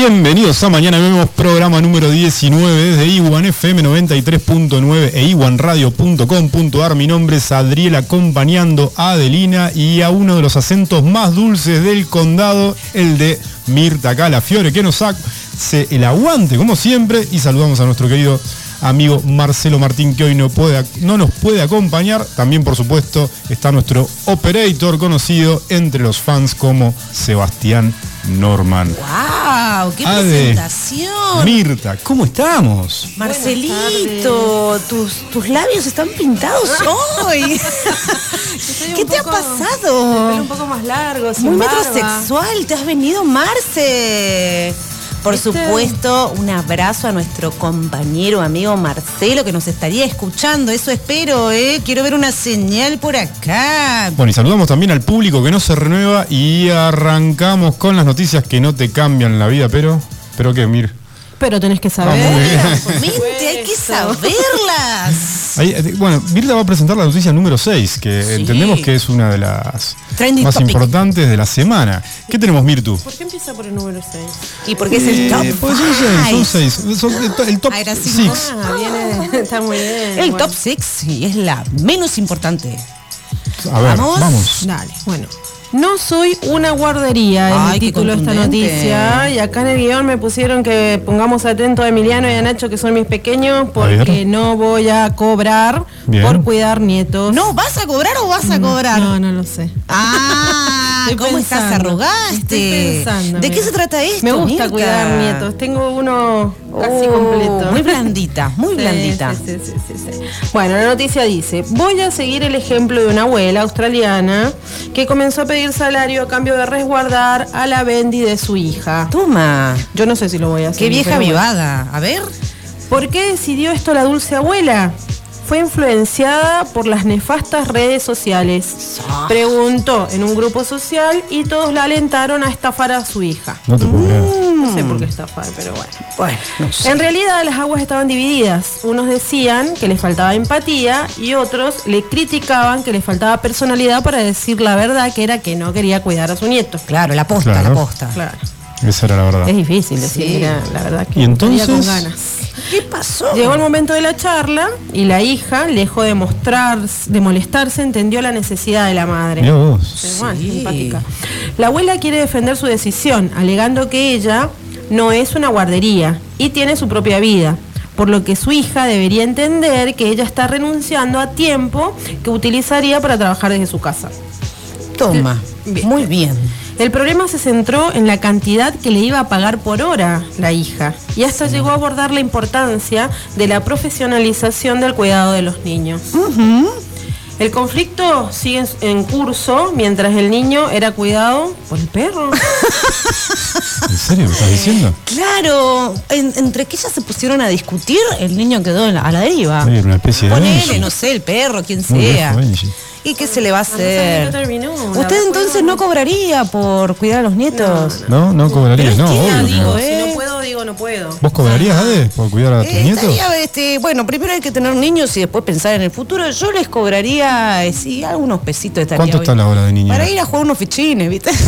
Bienvenidos a Mañana Vemos, programa número 19 desde Iwan FM 93.9 e iwanradio.com.ar. Mi nombre es Adriel acompañando a Adelina y a uno de los acentos más dulces del condado, el de Mirta Calafiore, que nos hace el aguante como siempre y saludamos a nuestro querido amigo Marcelo Martín que hoy no, puede, no nos puede acompañar. También por supuesto está nuestro operator conocido entre los fans como Sebastián Norman. ¡Wow! ¡Qué presentación! Mirta, ¿cómo estamos? Marcelito, tus, tus labios están pintados hoy. ¿Qué te ha pasado? un poco más largo, Muy metrosexual, te has venido Marce. Por supuesto, un abrazo a nuestro compañero, amigo Marcelo, que nos estaría escuchando. Eso espero, ¿eh? Quiero ver una señal por acá. Bueno, y saludamos también al público que no se renueva y arrancamos con las noticias que no te cambian la vida, pero... ¿Pero qué, Mir? Pero tenés que saber. hay que saberlas. Eh, bueno, Mirta va a presentar la noticia número 6, que entendemos que es una de las más importantes de la semana. ¿Qué tenemos, Mirtu? ¿Por qué empieza por el número 6? ¿Y por qué es el top? pues son 6, son 6. el, top 6. Ah, está muy bien. El top 6 sí, es la menos importante. A ver, vamos. vamos. Dale, bueno. No soy una guardería, es el título de esta noticia. Y acá en el guion me pusieron que pongamos atento a Emiliano y a Nacho, que son mis pequeños, porque no voy a cobrar por cuidar nietos. ¿No vas a cobrar o vas a cobrar? No, no lo sé. Ah, ¿cómo estás? ¿Arrogaste? ¿De qué se trata esto? Me gusta cuidar nietos. Tengo uno casi oh, completo. Muy blandita, muy blandita. Sí, sí, sí, bueno, la noticia dice, voy a seguir el ejemplo de una abuela australiana que comenzó a pedir salario a cambio de resguardar a la Bendy de su hija. Toma. Yo no sé si lo voy a hacer. Qué vieja vivada. A ver. ¿Por qué decidió esto la dulce abuela? Fue influenciada por las nefastas redes sociales. Preguntó en un grupo social y todos la alentaron a estafar a su hija. No te puedo No sé por qué estafar, pero bueno. Bueno, En realidad las aguas estaban divididas. Unos decían que le faltaba empatía y otros le criticaban que le faltaba personalidad para decir la verdad, que era que no quería cuidar a su nieto. Claro, la posta, la posta. Claro. Esa era la verdad. Es difícil decir, la verdad que ¿Y entonces? con ganas. ¿Qué pasó? Llegó el momento de la charla y la hija, lejos de mostrar, de molestarse, entendió la necesidad de la madre. La abuela quiere defender su decisión, alegando que ella no es una guardería y tiene su propia vida, por lo que su hija debería entender que ella está renunciando a tiempo que utilizaría para trabajar desde su casa. Toma, muy bien. El problema se centró en la cantidad que le iba a pagar por hora la hija y hasta llegó a abordar la importancia de la profesionalización del cuidado de los niños. El conflicto sigue en curso mientras el niño era cuidado por el perro. ¿En serio me estás diciendo? Claro, entre que ellas se pusieron a discutir, el niño quedó a la deriva. una especie de Ponele, no sé, el perro, quien sea. ¿Y qué se le va a hacer? ¿Usted entonces no cobraría por cuidar a los nietos? No, no, cobraría, no, obvio. Si no puedo, digo no puedo. ¿Vos cobrarías, Ade, por cuidar a tus eh, nietos? Este, bueno, primero hay que tener niños y después pensar en el futuro. Yo les cobraría, eh, sí, algunos pesitos estaría ¿Cuánto está la hora de niños? Para ir a jugar unos fichines, ¿viste?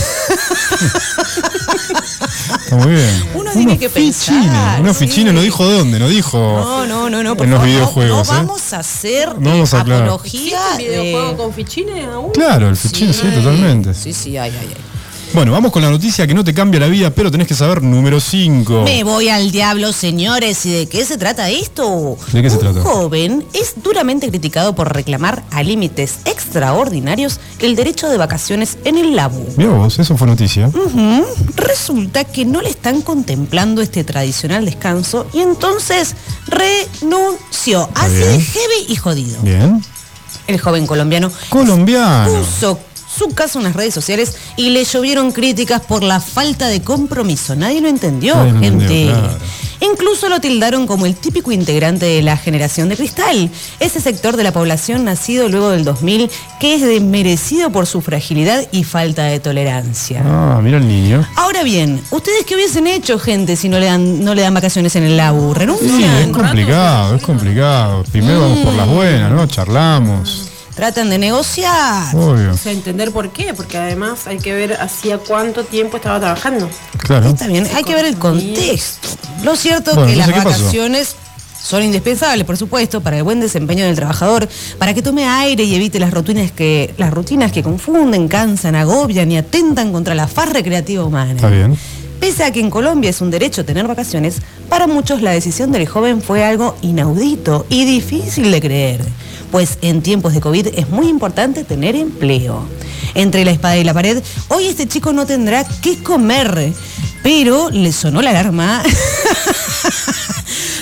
Está muy bien. Uno tiene que fichines, pensar. Unos fichines, no dijo de dónde, no dijo. No, no, no, no. en los videojuegos. No, ¿eh? vamos a hacer no vamos a apología. ¿Un videojuego con fichines aún? Claro, el fichín, sí, totalmente. Sí, sí, ay, ay, ay. Bueno, vamos con la noticia que no te cambia la vida, pero tenés que saber número 5. Me voy al diablo, señores. ¿Y de qué se trata esto? ¿De qué se trata? Un joven es duramente criticado por reclamar a límites extraordinarios el derecho de vacaciones en el Labu. Mira vos, eso fue noticia. Resulta que no le están contemplando este tradicional descanso y entonces renunció. Así de heavy y jodido. Bien. El joven colombiano. Colombiano. Puso su caso en las redes sociales y le llovieron críticas por la falta de compromiso. Nadie lo entendió, gente. Incluso lo tildaron como el típico integrante de la generación de cristal, ese sector de la población nacido luego del 2000 que es desmerecido por su fragilidad y falta de tolerancia. Ah, mira el niño. Ahora bien, ¿ustedes qué hubiesen hecho, gente, si no le dan, no le dan vacaciones en el labu? ¿Renuncian? es complicado, es complicado. Primero vamos por las buenas, ¿no? Charlamos Tratan de negociar. O sea, entender por qué, porque además hay que ver hacía cuánto tiempo estaba trabajando. Claro. Está bien, hay que ver el contexto. Lo cierto es que las vacaciones son indispensables, por supuesto, para el buen desempeño del trabajador, para que tome aire y evite las rutinas que, las rutinas que confunden, cansan, agobian y atentan contra la faz recreativa humana. Está bien. Pese a que en Colombia es un derecho tener vacaciones, para muchos la decisión del joven fue algo inaudito y difícil de creer, pues en tiempos de COVID es muy importante tener empleo. Entre la espada y la pared, hoy este chico no tendrá qué comer, pero le sonó la alarma.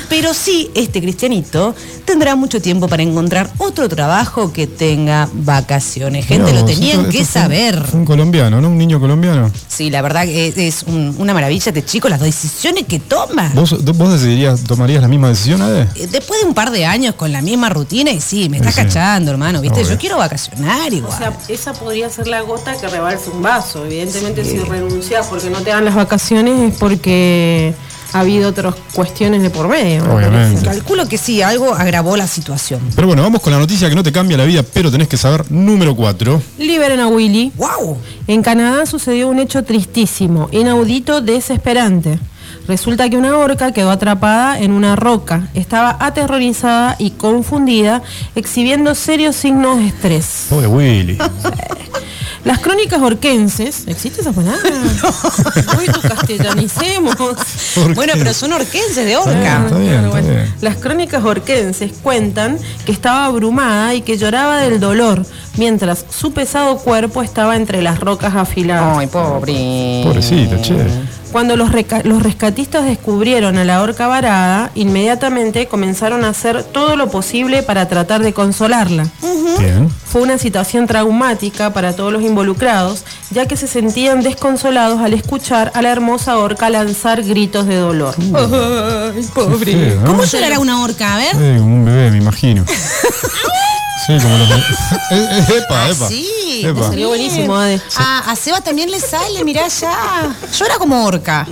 Pero sí, este cristianito tendrá mucho tiempo para encontrar otro trabajo que tenga vacaciones. Gente, lo tenían que saber. Un, colombiano, ¿no? Un niño colombiano. Sí, la verdad que es, una maravilla este chico, las decisiones que toma. ¿Vos, vos decidirías, tomarías la misma decisión, Ade? Eh, después de un par de años con la misma rutina, y sí, me está cachando, hermano, ¿viste? Yo quiero vacacionar igual. O sea, esa podría ser la gota que rebalse un vaso. Evidentemente, si renuncias porque no te dan las vacaciones es porque ha habido otras cuestiones de por medio. Obviamente. Calculo que sí, algo agravó la situación. Pero bueno, vamos con la noticia que no te cambia la vida, pero tenés que saber. Número 4. Liberen a Willy. ¡Wow! En Canadá sucedió un hecho tristísimo, inaudito, desesperante. Resulta que una orca quedó atrapada en una roca. Estaba aterrorizada y confundida, exhibiendo serios signos de estrés. Pobre Willy. Las crónicas orquenses, ¿existe esa palabra? Hoy tu castellanicemos. Bueno, pero son orquenses de orca. Las crónicas orquenses cuentan que estaba abrumada y que lloraba del dolor, mientras su pesado cuerpo estaba entre las rocas afiladas. Ay, pobre. Pobrecito, che. Cuando los, rescatistas descubrieron a la orca varada, inmediatamente comenzaron a hacer todo lo posible para tratar de consolarla. Fue una situación traumática para todos los involucrados, ya que se sentían desconsolados al escuchar a la hermosa orca lanzar gritos de dolor. Ay, pobre. ¿Cómo llorará una orca? A ver. un bebé, me imagino. sí, como los... epa, epa. Sí. Salió buenísimo, Ade. Ah, a Seba también le sale, mirá ya. Llora como orca.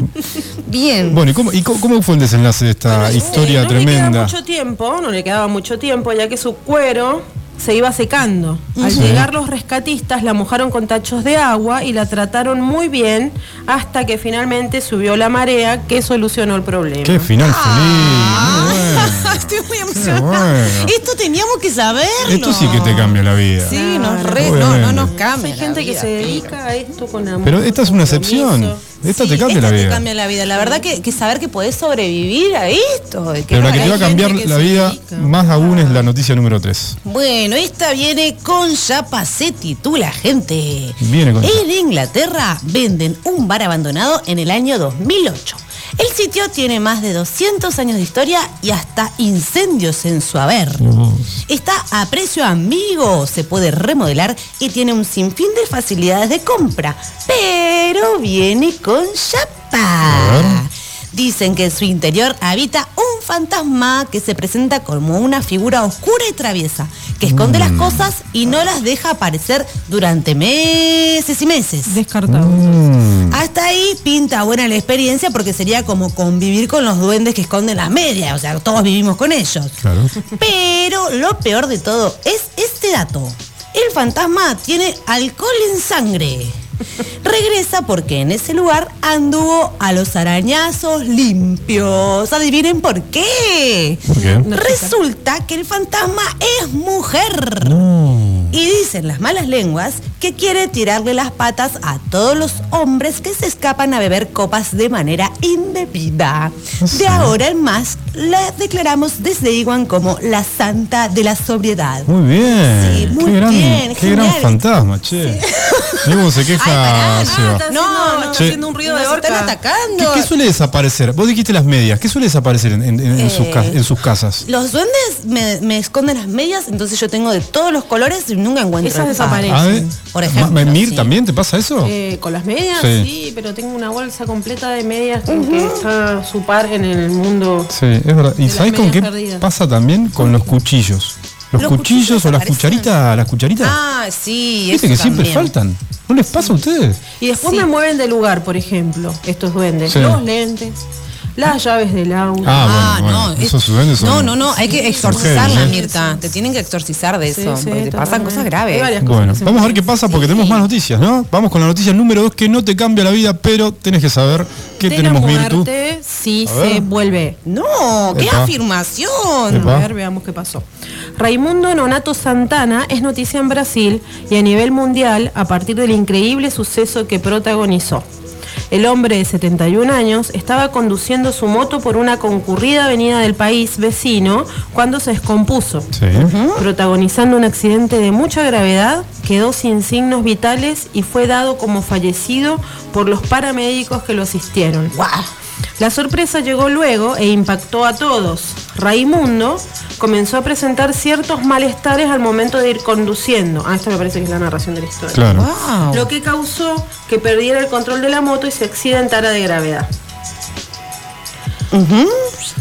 Bien. Bueno, ¿y cómo, fue el desenlace de esta historia no tremenda? Le mucho tiempo, no le quedaba mucho tiempo, ya que su cuero se iba secando. Al llegar los rescatistas la mojaron con tachos de agua y la trataron muy bien hasta que finalmente subió la marea que solucionó el problema. ¡Qué final ah. Feliz! Estoy muy emocionada. Esto teníamos que saber. Esto sí que te cambia la vida. Sí, nos no, no nos cambia. Hay gente que se dedica a esto con amor. Pero esta es una excepción. Esta te cambia la vida. te cambia la vida. La verdad que, saber que podés sobrevivir a esto. Pero la que te va a cambiar la vida más aún es la noticia número 3. Bueno, esta viene con Chapa, se titula, gente. Viene con En Inglaterra venden un bar abandonado en el año 2008. El sitio tiene más de 200 años de historia y hasta incendios en su haber. Está a precio amigo, se puede remodelar y tiene un sinfín de facilidades de compra, pero viene con chapa. Dicen que en su interior habita un fantasma que se presenta como una figura oscura y traviesa, que esconde las mm. cosas y no las deja aparecer durante meses y meses. Descartado. Mm. Hasta ahí pinta buena la experiencia porque sería como convivir con los duendes que esconden las medias, o sea, todos vivimos con ellos. Pero lo peor de todo es este dato. El fantasma tiene alcohol en sangre. Regresa porque en ese lugar anduvo a los arañazos limpios. Adivinen por qué. Resulta que el fantasma es mujer. Y dicen las malas lenguas que quiere tirarle las patas a todos los hombres que se escapan a beber copas de manera indebida. De ahora en más, la declaramos desde Iguan como la santa de la sobriedad. Muy bien. Sí, muy qué bien. Qué gran fantasma, che. ¿Cómo se queja No, no, haciendo un ruido de orca. Están atacando. ¿Qué, suele desaparecer? Vos dijiste las medias. ¿Qué suele desaparecer en, sus, eh, casas? Los duendes me, esconden las medias, entonces yo tengo de todos los colores y nunca encuentro Esas desaparecen. Por ejemplo. ¿Mir también te pasa eso? Eh, con las medias, sí. pero tengo una bolsa completa de medias que está su par en el mundo. Sí, es verdad. ¿Y sabés con qué pasa también? Con los cuchillos. Los, cuchillos, o las cucharitas, las cucharitas. Ah, sí, Viste que siempre faltan. ¿No les pasa a ustedes? Y después me mueven de lugar, por ejemplo, estos duendes. Los lentes, las llaves del auto. Ah, bueno, bueno. es- Esos duendes son- no, no, no, hay que exorcizarla, ¿eh? Mirta. Te tienen que exorcizar de Sí, eso, sí, porque te pasan cosas graves. cosas Bueno, que vamos a ver qué pasa porque tenemos más noticias, ¿no? Vamos con la noticia número 2 que no te cambia la vida, pero tenés que saber qué de tenemos, muerte si se vuelve. No, qué Epa. afirmación. Epa. A ver, veamos qué pasó. Raimundo Nonato Santana es noticia en Brasil y a nivel mundial a partir del increíble suceso que protagonizó. El hombre de 71 años estaba conduciendo su moto por una concurrida avenida del país vecino cuando se descompuso. Sí. Protagonizando un accidente de mucha gravedad, quedó sin signos vitales y fue dado como fallecido por los paramédicos que lo asistieron. Guau. La sorpresa llegó luego e impactó a todos. Raimundo comenzó a presentar ciertos malestares al momento de ir conduciendo. Ah, esto me parece que es la narración de la historia. Claro. Wow. Lo que causó que perdiera el control de la moto y se accidentara de gravedad.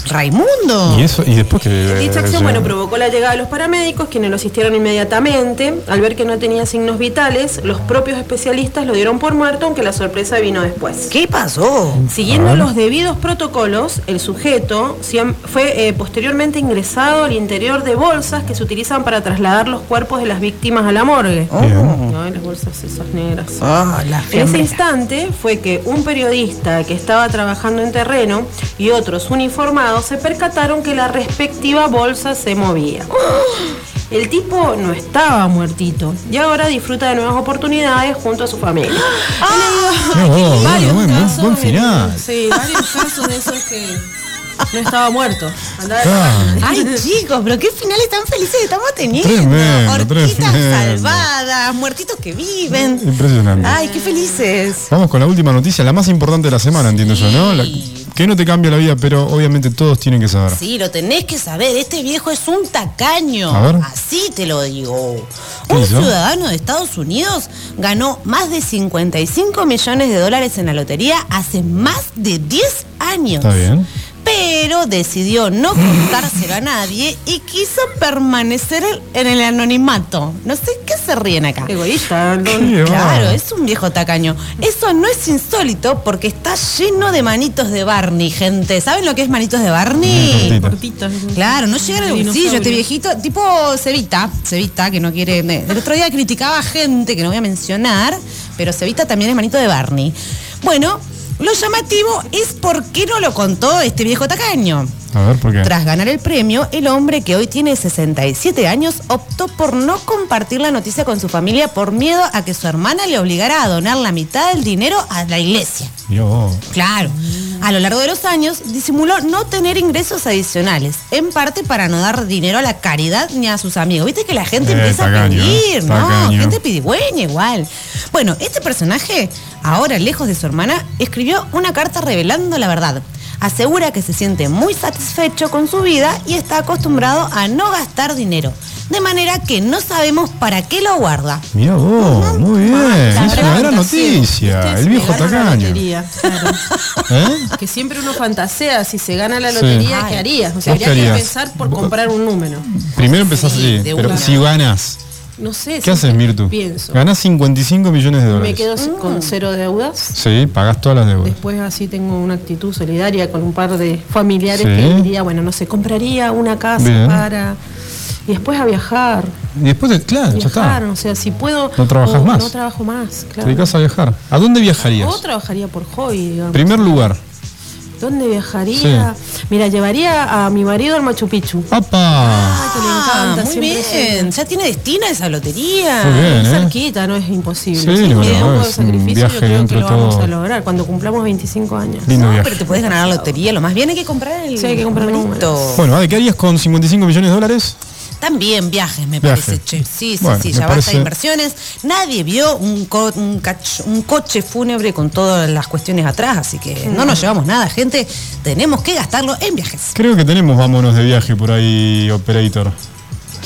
Raimundo. Y eso, y después que. Dicha eh, acción bueno, provocó la llegada de los paramédicos, quienes lo asistieron inmediatamente. Al ver que no tenía signos vitales, los propios especialistas lo dieron por muerto, aunque la sorpresa vino después. ¿Qué pasó? Siguiendo los debidos protocolos, el sujeto fue eh, posteriormente ingresado al interior de bolsas que se utilizan para trasladar los cuerpos de las víctimas a la morgue. Ay, las bolsas esas negras. Ah, la En ese instante fue que un periodista que estaba trabajando en terreno y otros uniformados se percataron que la respectiva bolsa se movía. El tipo no estaba muertito y ahora disfruta de nuevas oportunidades junto a su familia. Mirá vos, Varios bueno, casos buen de- final. sí, varios casos de esos que no estaba muerto. Andaba de Claro. Ay, chicos, pero qué finales tan felices estamos teniendo. Tremendo, tremendo. salvadas, muertitos que viven. Impresionante. Ay, qué felices. Vamos con la última noticia, la más importante de la semana, entiendo yo, ¿no? La- que no te cambia la vida, pero obviamente todos tienen que saber. Sí, lo tenés que saber. Este viejo es un tacaño. A ver. Así te lo digo. ¿Qué Un hizo? ciudadano de Estados Unidos ganó más de 55 millones de dólares en la lotería hace más de 10 años. Está bien. Pero decidió no contárselo a nadie y quiso permanecer en el anonimato. No sé qué se ríen acá. Egoísta. Claro, es un viejo tacaño. Eso no es insólito porque está lleno de manitos de Barney, gente. ¿Saben lo que es manitos de Barney? Cortita. Cortitas. Claro, no llega al bolsillo este viejito, tipo Cevita, Cevita que no quiere. El otro día criticaba a gente que no voy a mencionar, pero Cevita también es manito de Barney. Bueno, lo llamativo es por qué no lo contó este viejo tacaño. A ver, ¿por qué? Tras ganar el premio, el hombre que hoy tiene 67 años optó por no compartir la noticia con su familia por miedo a que su hermana le obligara a donar la mitad del dinero a la iglesia. Vos. Claro. A lo largo de los años disimuló no tener ingresos adicionales, en parte para no dar dinero a la caridad ni a sus amigos. Viste que la gente Eh, empieza tacaño, a pedir, ¿no? tacaño. Gente pidigüeña igual. Bueno, este personaje, ahora lejos de su hermana, escribió una carta revelando la verdad. Asegura que se siente muy satisfecho con su vida y está acostumbrado a no gastar dinero. De manera que no sabemos para qué lo guarda. Mirá vos, muy bien. La Es una gran noticia. El viejo tacaño. lotería, claro. ¿Eh? Que siempre uno fantasea, si se gana la lotería. ¿qué harías? O sea, ¿Vos qué habría que empezar por comprar un número. Primero empezás Sí, así, pero una. si ganas, No sé. ¿qué haces, Mirtu? Pienso. Ganás 55 millones de Me dólares. quedo con cero deudas. Sí, pagás todas las deudas. Después así tengo una actitud solidaria con un par de familiares Sí. que diría, bueno, no sé, compraría una casa Bien. para... Y después a viajar. Y después, de- claro, ya Viajar, está. o sea, si puedo... No trabajas o más. No trabajo más, Te claro. dedicas a viajar. ¿A dónde viajarías? O trabajaría por hobby, digamos. Primer lugar. ¿Dónde viajaría? Mira, llevaría a mi marido al Machu Picchu. ¡Apa! Ay, que le Ah, encanta. muy bien. siempre. Ya tiene destino esa lotería. Muy bien, Es ¿eh? cerquita, no es imposible. Sí, Si bueno, un de es sacrificio, viaje yo creo que lo de vamos todo. a lograr cuando cumplamos 25 años. Lindo No, viaje. pero te puedes ganar la lotería. Lo más bien hay que comprar el Sí, hay que comprar. Bueno, Ade, ¿qué harías con 55 millones de dólares? También viajes, me Viaje. parece. che. Sí, sí, Bueno, sí, ya basta parece- de inversiones. Nadie vio un, co- un, cach- un coche fúnebre con todas las cuestiones atrás, así que no nos llevamos nada, gente. Tenemos que gastarlo en viajes. Creo que tenemos vámonos de viaje por ahí, Operator.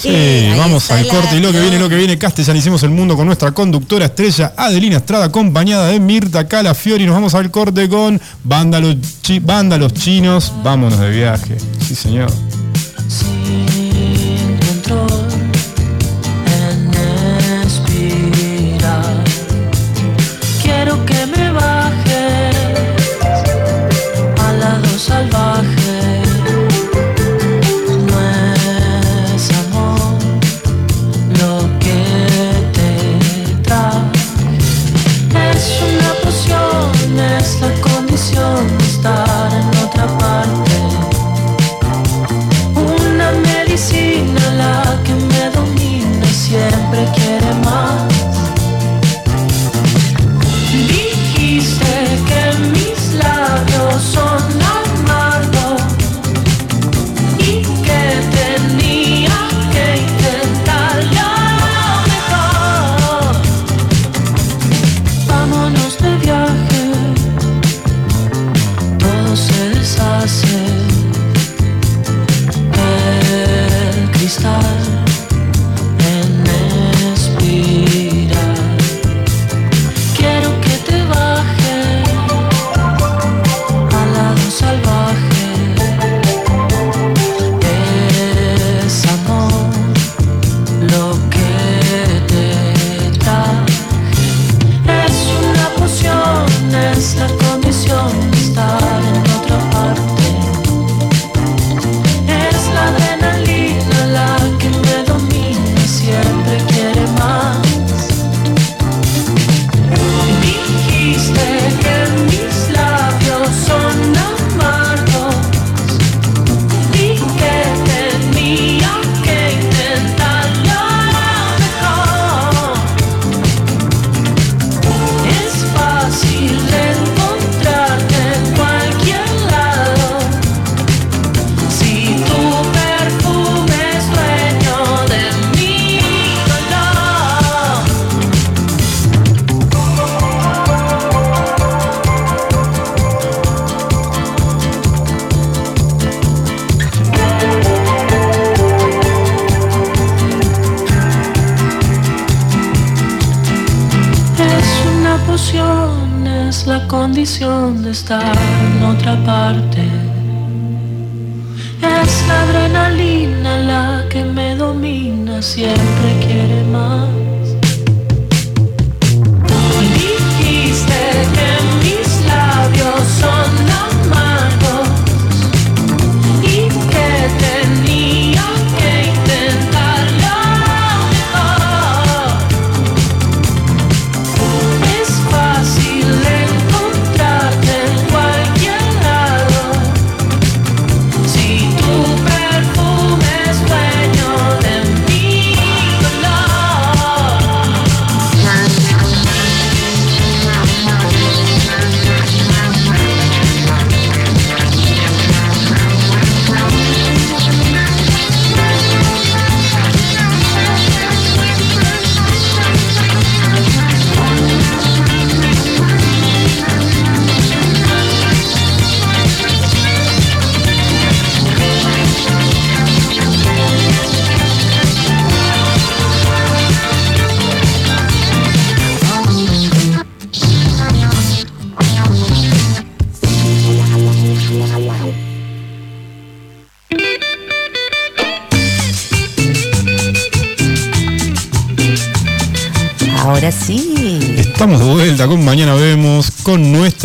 Sí, Eh, vamos al corte y lo que viene, lo que viene, castellanicemos el mundo con nuestra conductora estrella Adelina Estrada, acompañada de Mirta Calafiori. Nos vamos al corte con Vándalos, chi- Vándalos Chinos. Vámonos de viaje. Sí, señor.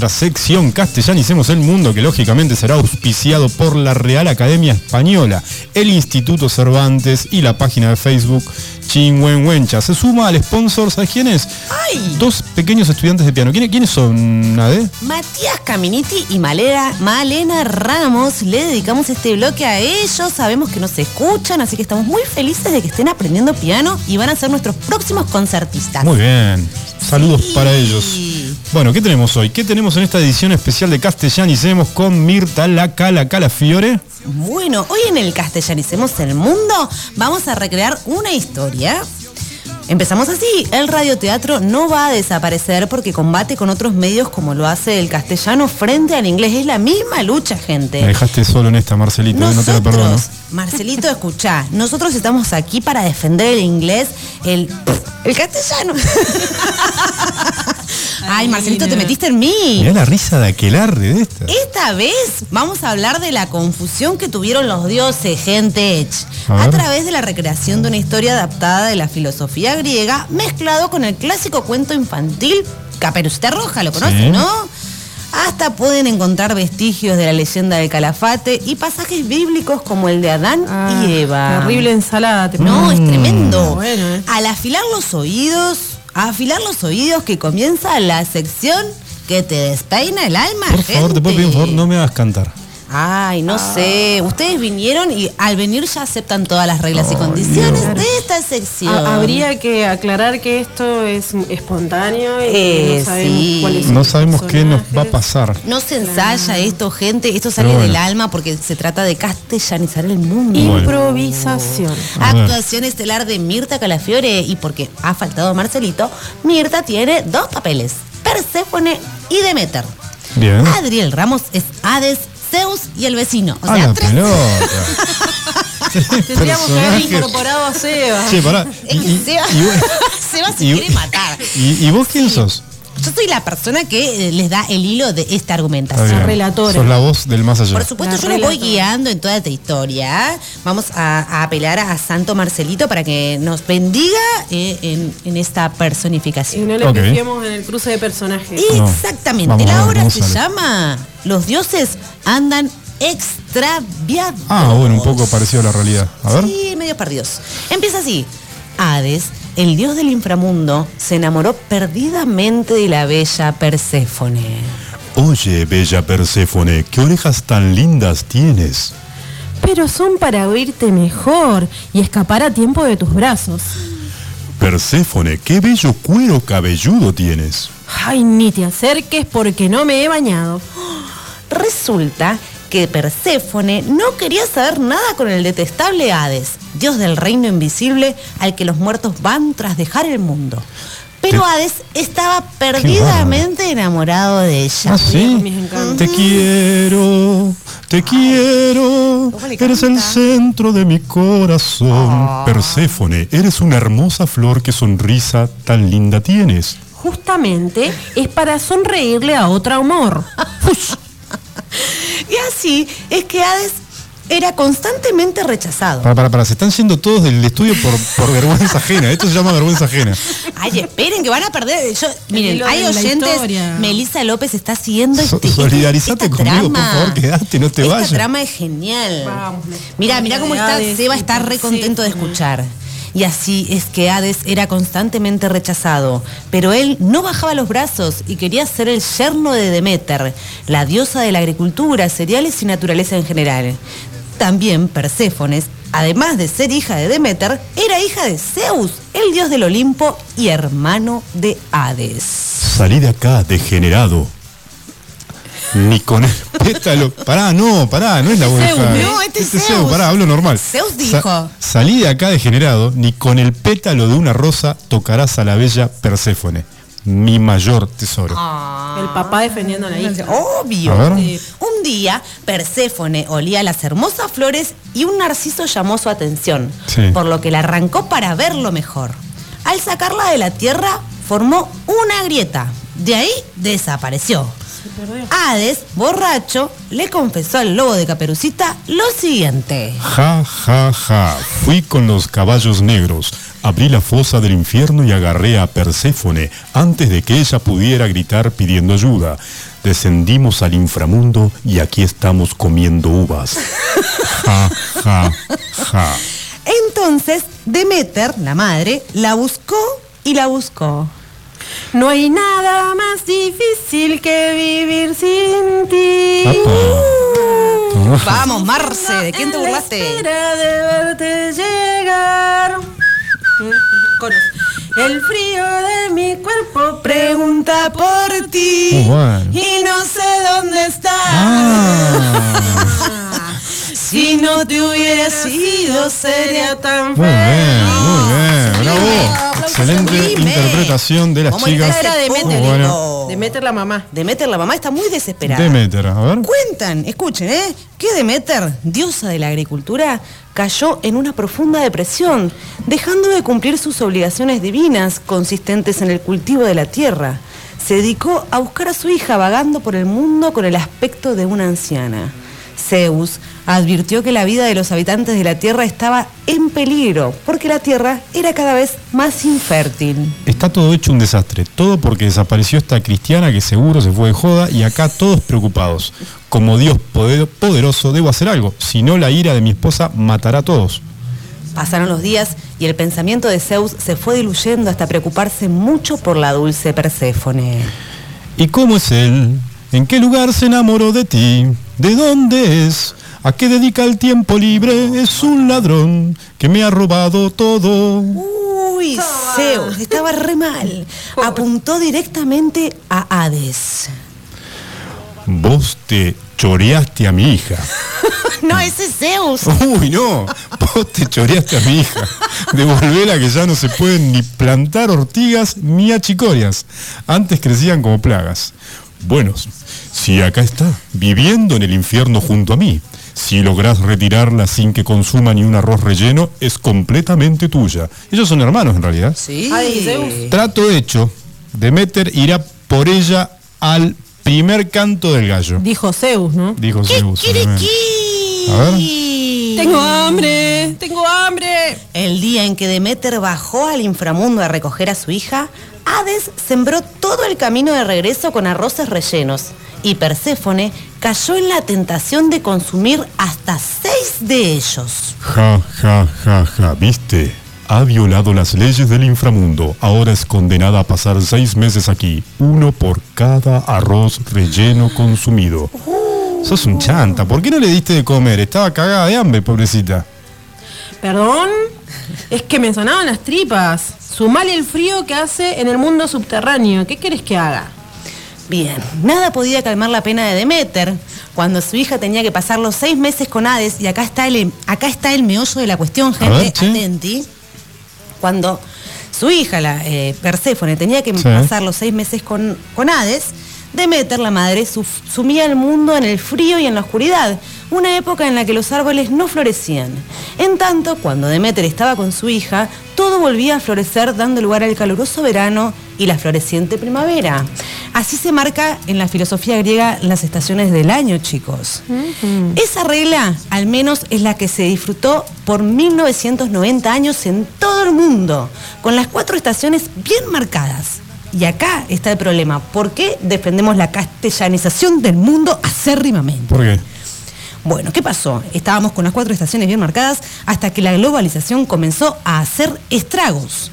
Nuestra sección Castellanicemos el Mundo, que lógicamente será auspiciado por la Real Academia Española, el Instituto Cervantes y la página de Facebook Chingüengüencha. Se suma al sponsor, ¿sabes quién es? ¡Ay! Dos pequeños estudiantes de piano. ¿Quiénes, quiénes son, Ade? Matías Caminiti y Malena, Malena Ramos, le dedicamos este bloque a ellos. Sabemos que nos escuchan, así que estamos muy felices de que estén aprendiendo piano y van a ser nuestros próximos concertistas. Muy bien. Saludos Sí. para ellos. Bueno, ¿qué tenemos hoy? ¿Qué tenemos en esta edición especial de Castellanicemos con Mirta La Cala Calafiore? Bueno, hoy en el Castellanicemos el Mundo vamos a recrear una historia. Empezamos así, el radioteatro no va a desaparecer porque combate con otros medios como lo hace el castellano frente al inglés. Es la misma lucha, gente. Me dejaste solo en esta, Marcelito, y no te la perdono. Nosotros, Marcelito, escuchá, nosotros estamos aquí para defender el inglés, el, el castellano. Ay, Marcelito, te metiste en mí. Mirá la risa de aquelarre de esta. Esta vez vamos a hablar de la confusión que tuvieron los dioses, gente. A través de la recreación de una historia adaptada de la filosofía griega, mezclado con el clásico cuento infantil Caperucita Roja, ¿lo conoces, Sí. no? Hasta pueden encontrar vestigios de la leyenda del calafate y pasajes bíblicos como el de Adán Ah, y Eva. Terrible ensalada. te No, es tremendo. Bueno, eh. Al afilar los oídos, a afilar los oídos que comienza la sección que te despeina el alma. Por favor, te puedo pedir un gente. favor, no me hagas cantar. Ay, no Ah. sé. Ustedes vinieron y al venir ya aceptan todas las reglas y condiciones de esta sección. Ha- Habría que aclarar que esto es espontáneo y Eh, no sabemos sí. cuáles son No sabemos qué nos va a pasar. No se ensaya esto, gente. Esto sale del alma porque se trata de castellanizar el mundo. Bueno. Improvisación. Actuación estelar de Mirta Calafiore y porque ha faltado Marcelito, Mirta tiene dos papeles, Perséfone y Demeter. Bien. Adriel Ramos es Hades, Zeus y el vecino. O a sea, la tres. Tendríamos que haber incorporado a Seba. Che, pará. Es Y, que y- Seba, y vos- Seba se y- quiere matar. y- y vos quién sos? Yo soy la persona que eh, les da el hilo de esta argumentación. relatora. Sos la voz del más allá. Por supuesto, La yo los voy guiando en toda esta historia. Vamos a, a apelar a Santo Marcelito para que nos bendiga eh, en, en esta Y personificación. no le Ok. pifiemos en el cruce de personajes. No. Exactamente. A la ver obra se sale. llama Los dioses andan extraviados. Ah, bueno, un poco parecido a la realidad. A ver. Sí, medio perdidos. Empieza así. Hades, el dios del inframundo, se enamoró perdidamente de la bella Perséfone. Oye, bella Perséfone, ¿qué orejas tan lindas tienes? Pero son para oírte mejor y escapar a tiempo de tus brazos. Perséfone, qué bello cuero cabelludo tienes. Ay, ni te acerques porque no me he bañado. Resulta que Perséfone no quería saber nada con el detestable Hades, dios del reino invisible al que los muertos van tras dejar el mundo. Pero Hades estaba perdidamente enamorado de ella. Ah, sí. Te quiero, te quiero. ¿cómo le Eres el centro de mi corazón. Perséfone, eres una hermosa flor que sonrisa tan linda tienes. justamente es para sonreírle a otro amor. Y así es que Hades era constantemente rechazado. Para, para, para, se están yendo todos del estudio por, por vergüenza ajena. Esto se llama vergüenza ajena. Ay, esperen que van a perder. Yo, miren, hay de oyentes. Melissa López está siguiendo So- este. solidarizate esta conmigo, por trama. favor, quedate, no te esta vayas. trama es genial. Vamos, Mira, mira cómo de está. Seba está re contento de Perséfone. escuchar. Y así es que Hades era constantemente rechazado, pero él no bajaba los brazos y quería ser el yerno de Demeter, la diosa de la agricultura, cereales y naturaleza en general. También Perséfones, además de ser hija de Demeter, era hija de Zeus, el dios del Olimpo y hermano de Hades. Salí de acá, degenerado. Ni con el pétalo. Pará, no, pará, no es la de Zeus, Hades. no, este es Zeus. Pará, hablo normal. Zeus dijo. salí de acá degenerado, ni con el pétalo de una rosa tocarás a la bella Perséfone, mi mayor tesoro. El papá defendiendo a la hija. Obvio. A ver. Sí. Un día, Perséfone olía las hermosas flores y un narciso llamó su atención, Sí. por lo que la arrancó para verlo mejor. Al sacarla de la tierra, formó una grieta. De ahí desapareció. Hades, borracho, le confesó al lobo de Caperucita lo siguiente. Ja, ja, ja. Fui con los caballos negros. Abrí la fosa del infierno y agarré a Perséfone antes de que ella pudiera gritar pidiendo ayuda. Descendimos al inframundo y aquí estamos comiendo uvas. Ja, ja, ja. Entonces, Demeter, la madre, la buscó y la buscó. No hay nada más difícil que vivir sin ti. Vamos, Marce, ¿de quién te En la burlaste? espera de verte llegar. El frío de mi cuerpo Pregunta por ti bueno. y no sé dónde estás. Ah, Si no te hubiera sido, sería tan muy bien, muy bien, bravo. Excelente interpretación de las ¿Cómo chicas. era bueno. Demeter la mamá. Demeter, la mamá, está muy desesperada. Demeter, a ver. Cuentan, escuchen, ¿eh? Que Demeter, diosa de la agricultura, cayó en una profunda depresión, dejando de cumplir sus obligaciones divinas consistentes en el cultivo de la tierra. Se dedicó a buscar a su hija vagando por el mundo con el aspecto de una anciana. Zeus advirtió que la vida de los habitantes de la tierra estaba en peligro, porque la tierra era cada vez más infértil. Está todo hecho un desastre. Todo porque desapareció esta cristiana que seguro se fue de joda y acá todos preocupados. Como Dios poder- poderoso debo hacer algo. Si no, la ira de mi esposa matará a todos. Pasaron los días y el pensamiento de Zeus se fue diluyendo hasta preocuparse mucho por la dulce Perséfone. ¿Y cómo es él? ¿En qué lugar se enamoró de ti? ¿De dónde es? ¿A qué dedica el tiempo libre? Es un ladrón que me ha robado todo. Uy, Zeus, estaba re mal. Apuntó directamente a Hades. Vos te choreaste a mi hija. No, ese es Zeus. Uy, no, vos te choreaste a mi hija. Devolvela que ya no se pueden ni plantar ortigas ni achicorias. Antes crecían como plagas. Bueno, si acá está, viviendo en el infierno junto a mí. Si lográs retirarla sin que consuma ni un arroz relleno, es completamente tuya. Ellos son hermanos en realidad. Sí. Hades y Zeus. Trato hecho. Demeter irá por ella al primer canto del gallo. Dijo Zeus, ¿no? Dijo Zeus. obviamente. Kikiriki. A ver. Tengo hambre, tengo hambre. El día en que Demeter bajó al inframundo a recoger a su hija, Hades sembró todo el camino de regreso con arroces rellenos y Perséfone cayó en la tentación de consumir hasta seis de ellos. Ja, ja, ja, ja, ¿viste? Ha violado las leyes del inframundo. Ahora es condenada a pasar seis meses aquí, uno por cada arroz relleno consumido. Sos un chanta. ¿Por qué no le diste de comer? Estaba cagada de hambre, pobrecita. Perdón, es que me sonaban las tripas. Sumale el frío que hace en el mundo subterráneo. ¿Qué querés que haga? Bien, nada podía calmar la pena de Demeter cuando su hija tenía que pasar los seis meses con Hades y acá está el, acá está el meollo de la cuestión, gente, ver, atenti. Cuando su hija, la eh, Perséfone, tenía que Sí. pasar los seis meses con, con Hades, Demeter, la madre, sumía el mundo en el frío y en la oscuridad, una época en la que los árboles no florecían. En tanto, cuando Demeter estaba con su hija, todo volvía a florecer dando lugar al caluroso verano y la floreciente primavera. Así se marca en la filosofía griega las estaciones del año, chicos. Esa regla, al menos, es la que se disfrutó por 1990 años en todo el mundo, con las cuatro estaciones bien marcadas. Y acá está el problema. ¿Por qué defendemos la castellanización del mundo acérrimamente? ¿Por qué? Bueno, ¿qué pasó? Estábamos con las cuatro estaciones bien marcadas hasta que la globalización comenzó a hacer estragos.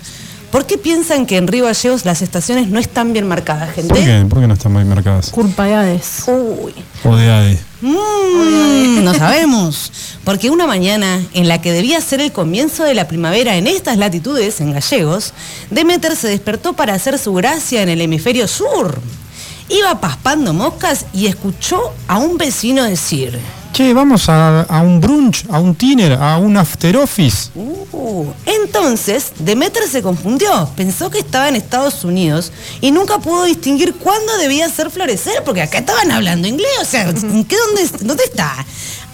¿Por qué piensan que en Río Gallegos las estaciones no están bien marcadas, gente? ¿Por qué? ¿Por qué no están bien marcadas? Culpa de Hades. Uy. O de ADE. Mm, no sabemos. Porque una mañana en la que debía ser el comienzo de la primavera en estas latitudes, en Gallegos, Demeter se despertó para hacer su gracia en el hemisferio sur. Iba paspando moscas y escuchó a un vecino decir... Che, vamos a, a un brunch, a un tiner, a un after office. Uh, entonces, Demeter se confundió, pensó que estaba en Estados Unidos y nunca pudo distinguir cuándo debía ser florecer, porque acá estaban hablando inglés, o sea, ¿en qué, dónde, dónde está?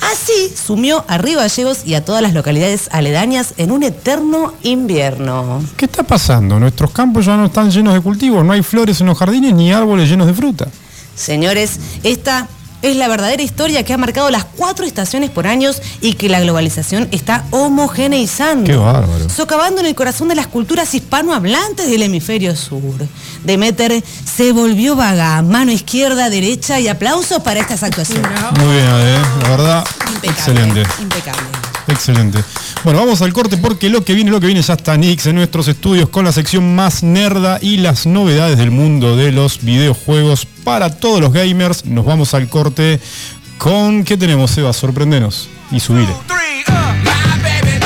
Así sumió a Río Gallegos y a todas las localidades aledañas en un eterno invierno. ¿Qué está pasando? Nuestros campos ya no están llenos de cultivos, no hay flores en los jardines ni árboles llenos de fruta. Señores, esta es la verdadera historia que ha marcado las cuatro estaciones por años y que la globalización está homogeneizando. Qué bárbaro. Socavando en el corazón de las culturas hispanohablantes del hemisferio sur. Demeter se volvió vaga, mano izquierda, derecha y aplausos para estas actuaciones. Muy bien, Ade, la verdad, Impecable, excelente. Impecable. Excelente. Bueno, vamos al corte porque lo que viene, lo que viene ya está Nix en nuestros estudios con la sección más nerda y las novedades del mundo de los videojuegos para todos los gamers. Nos vamos al corte con ¿qué tenemos, Eva? Sorprendenos y subir. three, uh.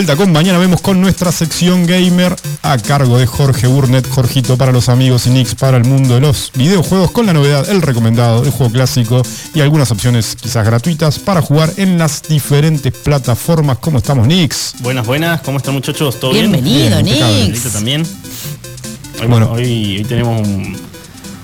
Vuelta con Mañana Vemos con nuestra sección gamer a cargo de Jorge Burnett, Jorgito para los amigos y Nix para el mundo de los videojuegos con la novedad, el recomendado, el juego clásico y algunas opciones quizás gratuitas para jugar en las diferentes plataformas. ¿Cómo estamos, Nix? Buenas, buenas, ¿cómo están muchachos? ¿Todo Bienvenido, Bien? Nix. También. Hoy, Bueno. hoy, hoy tenemos un-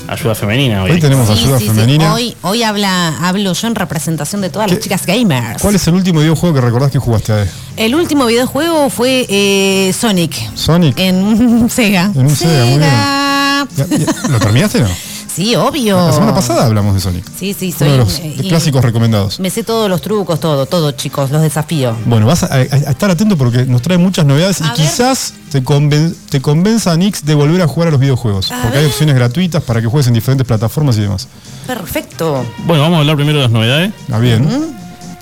ayuda femenina. Hoy, Hoy tenemos Sí, ayuda sí, sí. femenina. Hoy, hoy habla, hablo yo en representación de todas las ¿Qué- chicas gamers. ¿Cuál es el último videojuego que recordás que jugaste a El último videojuego fue eh, Sonic. Sonic. En un Sega. En un Sega, muy bien. Sega. ¿Ya- ya- ¿Lo terminaste o no? Sí, obvio. La semana pasada hablamos de Sonic. Sí, sí, soy Uno de los eh, clásicos recomendados. Me sé todos los trucos, todo, todo, chicos, los desafío. Bueno, vas a, a- a estar atento porque nos trae muchas novedades A y ver. quizás te, conven- te convenza a Nix de volver a jugar a los videojuegos. A porque hay opciones gratuitas para que juegues en diferentes plataformas y demás. Perfecto. Bueno, vamos a hablar primero de las novedades. Ah, bien.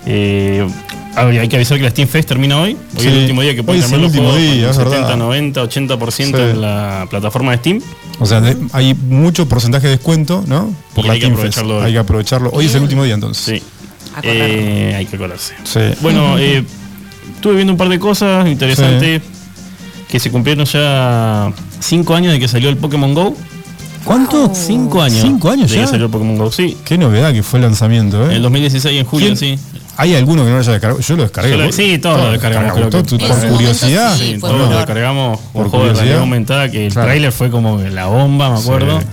Ver, hay que avisar que la Steam Fest termina hoy. Hoy Sí, es el último día que hoy pueden es el cambiar los último juegos día, con es un verdad. 70, 90, 80% Sí. en la plataforma de Steam. O sea, de- hay mucho porcentaje de descuento, ¿no? Por Y la hay que Fest. Hay que aprovecharlo. Hoy es el último día entonces. Sí. Eh, hay que colarse. Sí. Bueno, eh, estuve viendo un par de cosas interesantes. Que se cumplieron ya 5 años de que salió el Pokémon Go. ¿Cuánto? 5 años. ¿Cinco años de ya? que salió el Pokémon Go, sí. Qué novedad que fue el lanzamiento, En ¿eh? el 2016, en julio, ¿Quién- sí. ¿Hay alguno que no lo haya descargado? Yo lo descargué. Yo lo- sí, todos lo descargamos, creo Todo- que- tú- En por curiosidad. sí, Sí, todos lo descargamos. Por Un juego de realidad curiosidad. aumentada que el Claro. tráiler fue como la bomba, me acuerdo. Sí.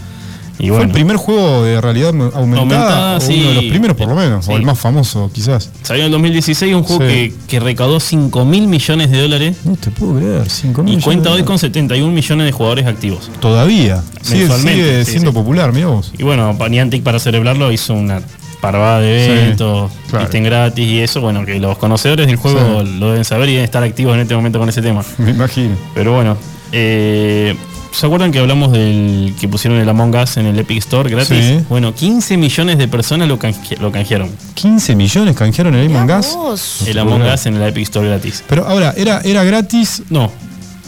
Y Fue bueno, el primer juego de realidad aumentada, Aumentada, o sí. uno de los primeros por lo menos, Sí. o el más famoso quizás. salió en el 2016 un juego Sí. que, que recaudó 5 mil millones de dólares No te puedo creer, 5 y cuenta hoy con 71 millones de jugadores activos. Todavía. Sigue, sigue siendo popular, mira vos. Y bueno, Niantic para celebrarlo hizo una parvada de eventos, claro. gratis y eso, bueno, que los conocedores del juego lo deben saber y deben estar activos en este momento con ese tema. Me imagino. Pero bueno, eh, ¿se acuerdan que hablamos del que pusieron el Among Us en el Epic Store gratis? Sí. Bueno, 15 millones de personas lo, canje- lo canjearon. 15 millones canjearon el Among Us. El Among Us en el Epic Store gratis. Pero ahora, ¿era, era gratis? No,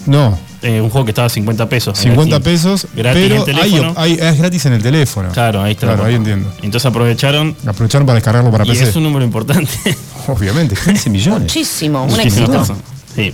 No, eh, un juego que estaba a 50 pesos. en 50 Steam. pesos, Gratis pero en teléfono. hay- es gratis en el teléfono. Claro, ahí está. Claro, la ahí entiendo. Entonces aprovecharon Aprovecharon para descargarlo para y PC. es un número importante. Obviamente, 15 millones. Muchísimo, un Muchísimas éxito. cosas. Sí.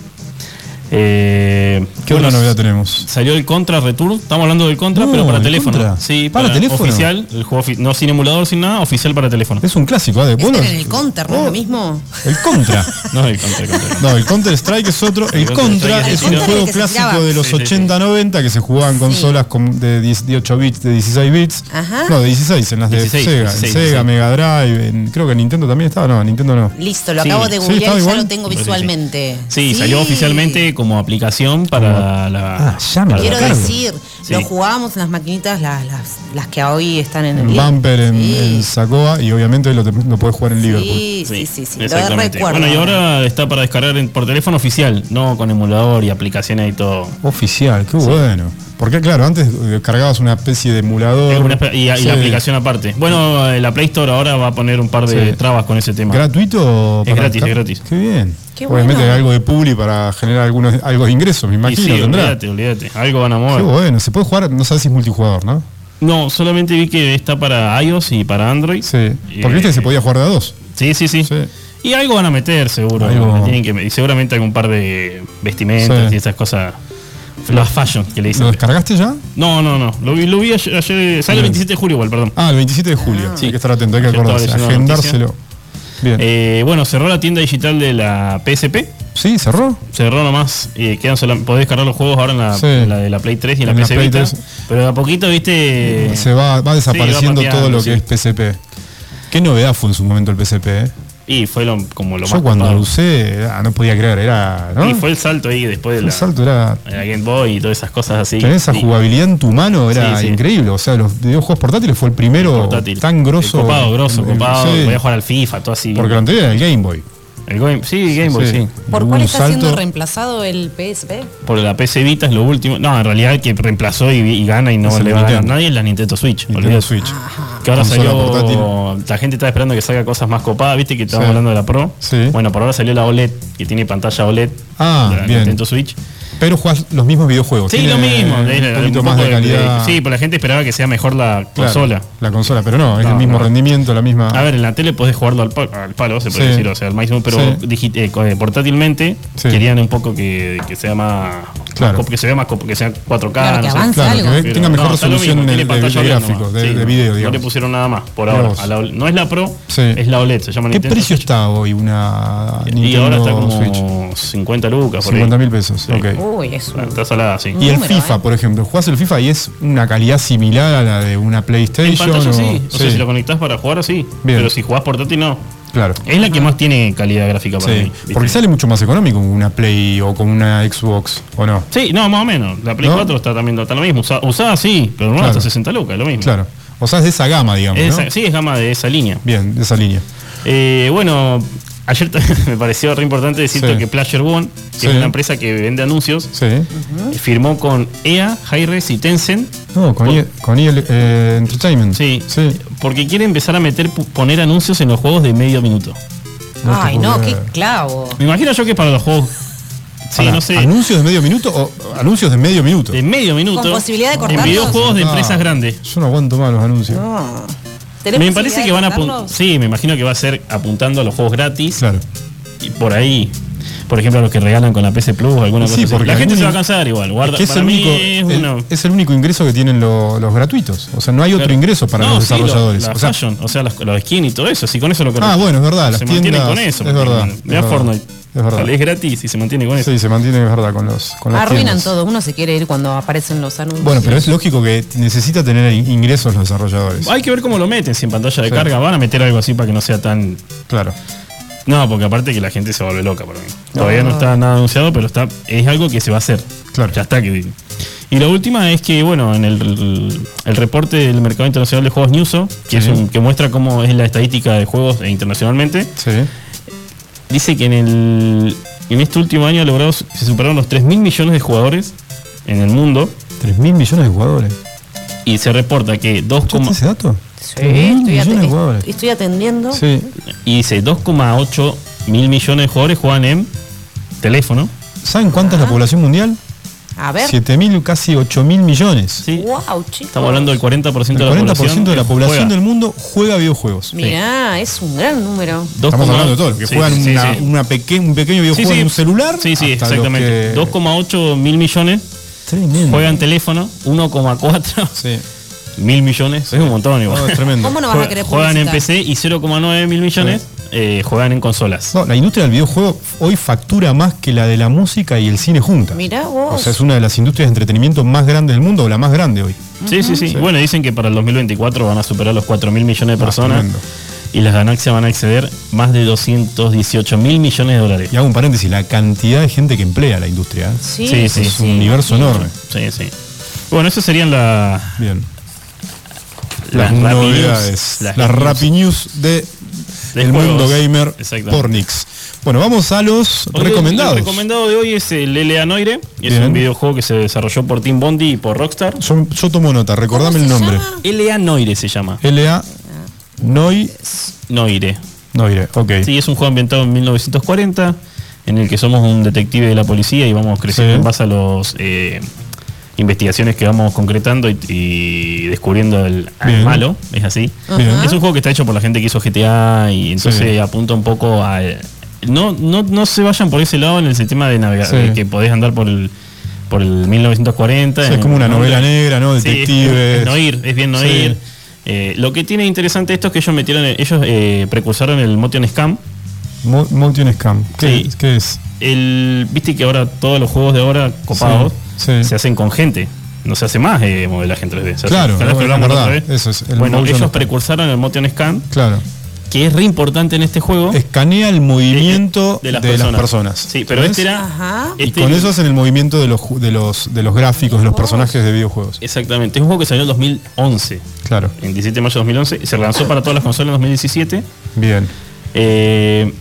Eh, ¿Qué bueno, otra novedad tenemos? Salió el Contra Return. Estamos hablando del Contra, No, pero para el teléfono. Contra. Sí, ¿Para teléfono? Oficial. El juego ofi- no sin emulador, sin nada, oficial para teléfono. Es un clásico, ¿eh? Este Bueno, en el counter, ¿no es lo mismo? el Contra. No, el Contra, el Contra. No, el Counter Strike es otro. El Contra es es un juego clásico de los Sí, sí, sí. 80-90 que se jugaba en consolas con- de 18 bits, de 16 bits. Ajá. No, de 16, en las de 16, Sega. 16, en Sega, sí. Mega Drive. en- creo que Nintendo también estaba. No, Nintendo no. Listo, lo Sí. acabo de googlear y ya lo tengo visualmente. Sí, salió oficialmente como aplicación para la. Ah, ya me Quiero decir, Sí. lo jugábamos en las maquinitas, las, las, las que hoy están en el En. Bumper, en, Sí. en Sacoa. Y obviamente lo, lo puedes jugar en Liverpool. Sí, sí, sí, sí, lo exactamente. recuerdo. Bueno, y ahora está para descargar en- por teléfono oficial, no con emulador y aplicaciones y todo. Oficial, qué bueno. Porque claro, antes eh, cargabas una especie de emulador. Es una espe- y, y Sí. la aplicación aparte. Bueno, eh, la Play Store ahora va a poner un par de Sí. trabas con ese tema. ¿Gratuito? Es gratis, es gratis. Qué bien. Qué Obviamente bueno. algo de publi para generar algunos, algo de ingresos, me Y imagino. sí, tendrá. olvídate, olvídate. Algo van a Qué mover. bueno. Se puede jugar, no sabes si es multijugador, ¿no? No, solamente vi que está para iOS y para Android. Sí. Eh, Porque viste se podía jugar de a dos. Sí, sí, sí. Sí. Y algo van a meter, seguro. Algo- tienen que- y seguramente algún par de vestimentas Sí. y esas cosas. Las fashion que le dicen. ¿Lo descargaste ya? No, no, no. Lo vi, lo vi ayer, ayer- Sale el Bien. 27 de julio igual, perdón. Ah, el 27 de julio. Sí. Hay que estar atento, hay que acordarse, agendárselo. Eh, bueno, cerró la tienda digital de la PSP. ¿Sí? ¿Cerró? Cerró nomás. Y quedan sola- podés descargar los juegos ahora en la, Sí. en la de la Play 3 y en la En la PC Vita. 3. Pero de a poquito, viste. Se va, va desapareciendo Sí, va todo lo que es PSP. Qué novedad fue en su momento el PSP, ¿eh? Y fue lo- como lo Yo más cuando copado. lo usé, ah, no podía creer, era. ¿no? Y fue el salto ahí después de El la, salto era. la Game Boy y todas esas cosas así. Tener esa Y- jugabilidad en tu mano era Sí, sí. increíble. O sea, los videojuegos portátiles fue el primero portátil. tan grosso. Copado, grosso, el- copado. Podía jugar al FIFA, todo así. porque lo anterior era el Game Boy. El Game, sí, Game Boy, Sí. sí. ¿Por cuál está siendo reemplazado el PSP? Por la PC Vita es lo último. No, en realidad el que reemplazó y, y gana y no le va a ganar nadie es la Nintendo Switch. Nintendo. Switch. Que ahora salió. portátil. La gente está esperando que salga cosas más copadas, viste que estábamos Sí. hablando de la Pro. Sí. Bueno, por ahora salió la OLED, que tiene pantalla OLED. Ah, de la bien. Nintendo Switch. Pero jugás los mismos videojuegos. Sí, lo mismo. Un es- poquito un más de calidad. sí, pero la gente esperaba que sea mejor la Claro, consola. La consola, pero no, es No, el mismo no. rendimiento, la misma. A ver, en la tele podés jugarlo al, pa- al palo, se puede Sí. decir, o sea, al máximo, pero Sí. eh, eh, portátilmente Sí. querían un poco que, que sea más. Claro. más que se vea más, que sea 4K. Claro, que no sé. avance Claro, algo. que ve- Pero tenga mejor resolución mismo, de, tiene de- video, No le pusieron nada más por ahora. la no es la Pro, Sí. es la OLED, se llama ¿Qué Nintendo precio Switch. está hoy una Y ahora está como Switch? 50 lucas. por ahí. 50 mil pesos, Sí. ok. Uy, es un... Está salada, sí. Y el Número, FIFA, ¿eh? por ejemplo, jugás el FIFA y es una calidad similar a la de una PlayStation. En pantalla o- sí. O sea, sí, si lo conectás para jugar, sí. Bien. Pero si jugás portátil, no. Claro. Es la que más tiene calidad gráfica para Sí, mí. ¿viste? porque sale mucho más económico con una Play o con una Xbox, ¿o no? Sí, no, más o menos. La Play ¿No? 4 está también está lo mismo. Usa- usada sí, pero no Claro. hasta 60 lucas, lo mismo. Claro. O sea, es de esa gama, digamos, Es ¿no? esa- Sí, es gama de esa línea. Bien, de esa línea. Eh, bueno, ayer me pareció re importante decirte Sí. que Pleasure One, que Sí. es una empresa que vende anuncios, Sí. firmó con EA, Hi-Res y Tencent. No, con, Por- EA con EA, eh, Entertainment. Sí, Sí. porque quiere empezar a meter poner anuncios en los juegos de medio minuto. No Ay, no, qué clavo. Me imagino yo que para los juegos. Sí, no sé. ¿Anuncios de medio minuto o anuncios de medio minuto? De medio minuto. Con posibilidad de En cortarlos. videojuegos de Ah, empresas grandes. Yo no aguanto más los anuncios. No. ¿Tenés Me parece que van a? Sí, me imagino que va a ser apuntando a los juegos gratis. Claro. Y por ahí. Por ejemplo, a los que regalan con la PC Plus o alguna Sí, cosa así. porque La gente se va a cansar igual. Guarda, Es que es para el, mí único, es el- una- es el único ingreso que tienen lo- los gratuitos. O sea, no hay otro Claro. ingreso para No, los sí, desarrolladores. la o sea, fashion, o sea, los, los skins y todo eso. Sí, con eso lo Ah, bueno, es verdad, las Se mantienen tiendas- con eso. es porque verdad, Mira es verdad, Fortnite. Es verdad. Sale, Es gratis y se mantiene con eso. sí, se mantiene, es verdad, con los con las Arruinan tiendas. todo. Uno se quiere ir cuando aparecen los anuncios. Bueno, pero es lógico que necesita tener in- ingresos los desarrolladores. Hay que ver cómo lo meten. Si en pantalla de Sí. carga van a meter algo así para que no sea tan. Claro. No, porque aparte que la gente se vuelve loca para mí. Todavía no está nada anunciado, pero está es algo que se va a hacer. Claro. Ya está que. Y la última es que, bueno, en el, el reporte del mercado internacional de juegos Newso, que, Sí. es un- que muestra cómo es la estadística de juegos internacionalmente, Sí. Dice que en el en este último año ha logrado, se superaron los 3 mil millones de jugadores en el mundo 3 mil millones de jugadores. y se reporta que 2, ¿Escuchaste ese dato? Sí, 3.000 estoy, millones de ate- jugadores. estoy atendiendo. Sí. y dice 2,8 mil millones de jugadores juegan en teléfono. ¿Saben cuánta es la población mundial? A ver. 7 mil, casi 8 mil millones. ¿sí? Wow, chicos. Estamos hablando del 40% El de la 40% población. de la población juega. del mundo juega videojuegos. Mirá, es un gran número. 2,8 Estamos hablando de todo, que Sí, juegan sí, una, sí. una peque- un pequeño videojuego Sí, sí. en un celular. Sí, sí, exactamente. que- 2,8 mil millones Tremendo. juegan teléfono, 1,4 Sí. mil millones. Es un montón igual. No, es tremendo. ¿Cómo no vas a querer juegan en publicitar? PC y 0,9 mil millones eh, juegan en consolas. No, la industria del videojuego hoy factura más que la de la música y el cine juntas. Mirá vos. O sea, es una de las industrias de entretenimiento más grandes del mundo o la más grande hoy. Sí, sí, sí, Bueno, dicen que para el 2024 van a superar los 4 mil millones de Ah, personas y las ganancias van a exceder más de 218 mil millones de dólares. Y hago un paréntesis, la cantidad de gente que emplea la industria. ¿eh? Sí, Sí, sí, sí, es un universo sí. enorme. Sí, sí. Bueno, esas serían la- Bien. las, Las, novedades. News, Las, News Rappi News de, de el juegos. mundo gamer por Nix. Bueno, vamos a los Hoy recomendados. El recomendado de hoy es el LA Noire. Es Bien. un videojuego que se desarrolló por Team Bondi y por Rockstar. Yo, yo tomo nota, recordame ¿Cómo el nombre. llama? LA Noire se llama. LA Noi Noire. Noire, ok. Sí, es un juego ambientado en 1940, en el que somos un detective de la policía y vamos creciendo Sí. en base a las investigaciones que vamos concretando y, y descubriendo el, malo, es así. Es un juego que está hecho por la gente que hizo GTA y entonces Sí. apunta un poco a... No, no, no se vayan por ese lado en el sistema de navegación, Sí. que podés andar por el por el 1940. Sí, es como una ¿no? novela negra, ¿no? Sí, es- Detectives. es no ir, es bien no ir. Eh, lo que tiene interesante esto es que ellos metieron, ellos eh, precursaron el Motion Scam. Mo- Mountain Scam. ¿Qué, Sí. qué es? El, Viste que ahora todos los juegos de ahora copados Sí, se hacen con gente. No se hace más eh, modelaje en 3D. Se hace- Claro, ¿te acuerdas que es hablamos la verdad, otra vez? eso es, el bueno, ellos precursaron el Motion Scan, Claro. que es re importante en este juego. Escanea el movimiento de las personas. Sí, pero ¿Sabes? este era. Ajá. Y este- con eso hacen el movimiento de los, de los, de los gráficos, de los personajes de videojuegos. Exactamente. Es un juego que salió en 2011. Claro. En 17 de mayo de 2011. y Se lanzó para todas las consolas en 2017. Bien. Eh,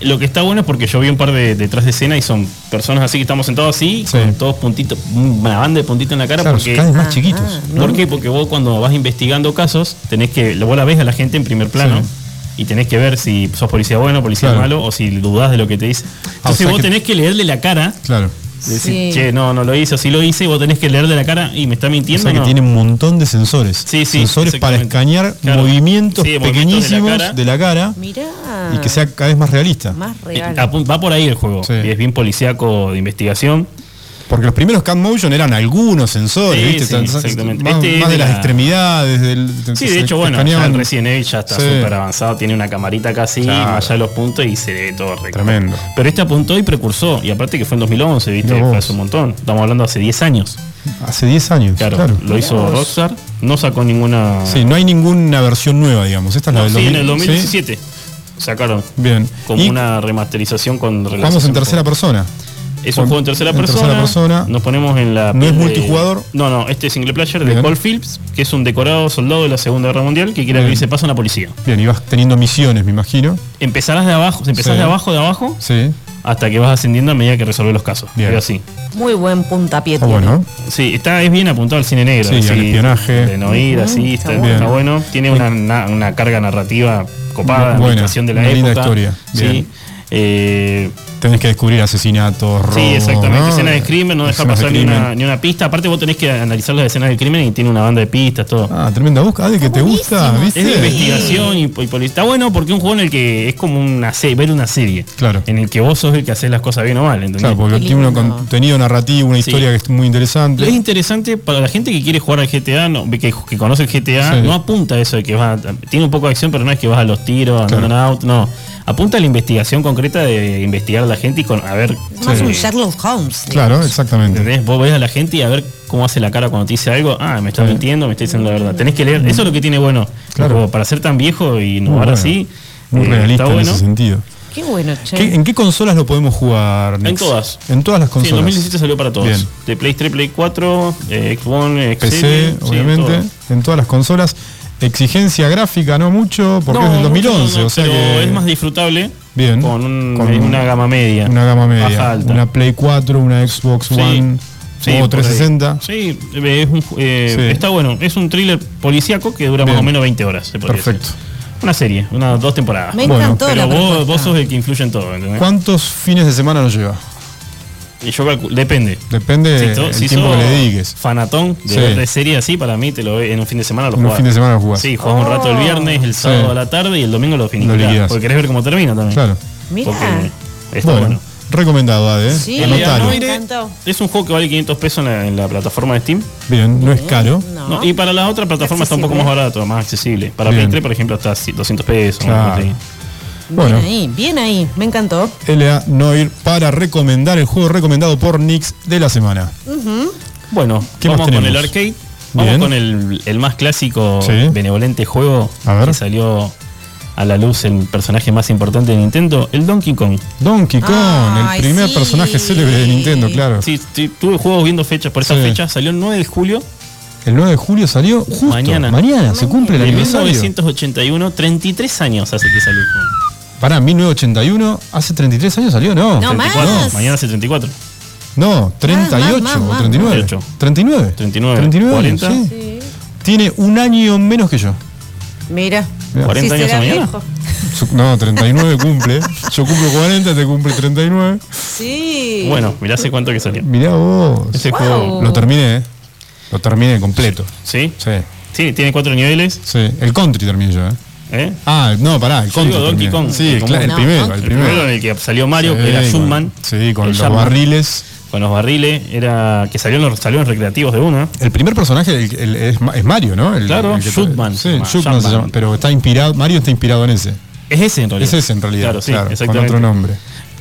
lo que está bueno es porque yo vi un par de detrás de escena y son personas así que estamos sentados así, Sí. con todos puntitos, una banda de puntitos en la cara. Claro, porque, cada vez más chiquitos. ¿Por qué? Porque vos cuando vas investigando casos, tenés que, vos la ves a la gente en primer plano. Sí. Y tenés que ver si sos policía bueno, policía Claro. malo, o si dudás de lo que te dice. Ah, o Entonces sea vos que- tenés que leerle la cara Claro. Sí. che, no, no lo hice, o si lo hice, y vos tenés que leerle la cara y me está O mintiendo. sea que no. tiene un montón de sensores. Sí, sí, Sensores para escanear Claro. movimientos Sí, movimientos de la pequeñísimos cara. de la cara, Mirá. y que sea cada vez más realista. Más Eh, real. Va por ahí el juego. Sí. Y es bien policíaco de investigación. Porque los primeros Cat Motion eran algunos sensores, Sí, ¿viste? sí, exactamente. Más, Este más de, de las la- extremidades. Del, Sí, de hecho, bueno, el Resident Evil ya está Sí. súper avanzado, tiene una camarita casi, Claro. más allá de los puntos y se ve todo recto. Tremendo. Pero este apuntó y precursó, y aparte que fue en 2011, ¿viste? Fue hace un montón. Estamos hablando hace 10 años. Hace 10 años. Claro, Claro. lo hizo Rockstar, no sacó ninguna. Sí, no hay ninguna versión nueva, digamos. Esta es la No, del sí, en 2000, el ¿sí? 2017 sacaron Bien. como Y una remasterización con vamos en tercera con- persona. Es un Con- juego en tercera en persona. tercera persona. Nos ponemos en la. ¿No es de- multijugador? No, no, este es single player Bien. de Paul Phillips, que es un decorado soldado de la Segunda Guerra Mundial que quiere Bien. abrirse paso a una policía. Bien, y vas teniendo misiones, me imagino. Empezarás de abajo, empezás Sí. de abajo, de abajo, Sí. hasta que vas ascendiendo a medida que resolves los casos. Bien. Así. Muy buen puntapié. Está bueno. Sí, está, es bien apuntado al cine negro. Sí, así, al espionaje. De no ir, así, está, bueno. está bueno. Tiene una, una- una carga narrativa copada, Buena, de la una linda época. historia. Bien. Sí. Eh, Tenés que descubrir asesinatos, robos. Sí, exactamente. ¿no? Escenas de crimen, no deja de pasar ni una, ni una pista. Aparte, vos tenés que analizar las escenas del crimen y tiene una banda de pistas, todo. Ah, tremenda búsqueda. Ah, de que te gusta, ¿viste? Es de investigación y, y Está bueno porque es un juego en el que es como una serie, ver una serie. Claro. En el que vos sos el que haces las cosas bien o mal, ¿entendés? Claro, porque tiene un contenido narrativo, una Sí. historia que es muy interesante. Es interesante para la gente que quiere jugar al GTA, no, que, que conoce el GTA, Sí. no apunta a eso de que vas a- tiene un poco de acción, pero no es que vas a los tiros, andando en auto, no. Apunta a la investigación concreta de investigar a la gente y con, a ver. Es más Sí. un Sherlock Holmes. Claro, exactamente. ¿Entendés? Vos ves a la gente y a ver cómo hace la cara cuando te dice algo. Ah, me está Sí. mintiendo, me está diciendo la verdad. Tenés que leer. Eso es lo que tiene bueno. Claro. Como Para ser tan viejo y innovar bueno. así. Muy eh, realista está en bueno. ese sentido. Qué bueno, che. ¿Qué- ¿En qué consolas lo podemos jugar? En todas. En todas las Sí, en consolas. 2017 salió para todos. Bien. De Play 3, Play 4, eh, Xbox, PC, sí, obviamente. En todas las consolas. Exigencia gráfica, no mucho, porque No, es del mucho 2011. no, o sea pero que es más disfrutable. Bien. Con, un- Con una gama media. una gama Baja media. alta. Una Play 4, una Xbox Sí. One Sí, o por 360. ahí. Sí, eh, es un ju- eh, Sí. está bueno. Es un thriller policíaco que dura más Bien. o menos 20 horas. se podría Perfecto. decir. Una serie, unas dos temporadas. Me Bueno, encantó Pero la vos, sos el que influye en todo, ¿entendés? ¿Cuántos fines de semana nos lleva? Y yo calculo, depende. Depende Si si tiempo que le dediques. Fanatón de Sí. de serie así, para mí te lo ve- en un fin de semana lo En un jugás. fin de semana lo jugás. Sí, jugás un rato el viernes, el sábado Sí. a la tarde y el domingo lo liquidás. Porque querés ver cómo termina también. Claro. Mirá. Porque está Bueno, bueno. recomendado, Ade. ¿eh? Sí. Encantó. es un juego que vale 500 pesos en la, en la plataforma de Steam. Bien, no es caro. No. No, y para las otras plataformas está un poco más Accesible. barato, más accesible. Para Bien. Play 3, por ejemplo, está así, 200 pesos. Claro. Bueno. Bien ahí, bien ahí. Me encantó. LA Noir para recomendar el juego recomendado por Nix de la semana. Bueno, ¿Qué más vamos con el arcade. Vamos Bien. con el, el más clásico, Sí. benevolente juego A ver. que salió a la luz el personaje más importante de Nintendo, el Donkey Kong. Donkey Kong, el primer sí. personaje célebre de Nintendo, claro. Sí, sí, tuve juegos viendo fechas por esa Sí. fecha. Salió el 9 de julio El 9 de julio salió justo. Mañana. Mañana se cumple el aniversario. 1981. 33 años hace que salió el juego. Pará, 1981, hace 33 años salió, no. No, 34. más. Mañana hace 34. No, 38 más, más, o más. 39. 38. 39. 39, 39, 40. sí. Tiene un año menos que yo. Mira. Mirá. 40 Sí años será a mañana. viejo. No, 39 cumple. Yo cumplo 40, te cumple 39. Sí. Bueno, mirá hace cuánto que salió. Mirá vos. Ese Wow. juego. Lo terminé, ¿eh? Lo terminé completo. ¿Sí? Sí, Sí, tiene cuatro niveles. sí. El country terminé yo, ¿eh? ¿Eh? Ah, no, pará, el Donkey. Kong, Sí, el cla- común. el No, primero, el El primero primero. en el que salió Mario, Sí, que era Jumpman. Sí, con los barriles. Con los barriles, era que salió en los, recreativos de uno. El primer personaje el- el- es, Ma- es Mario, ¿no? El, Claro, Shootman Sí, Shootman se llama. Pero está inspirado, Mario está inspirado en ese. Es ese en realidad. Es ese en realidad. Claro, sí, claro, con otro nombre.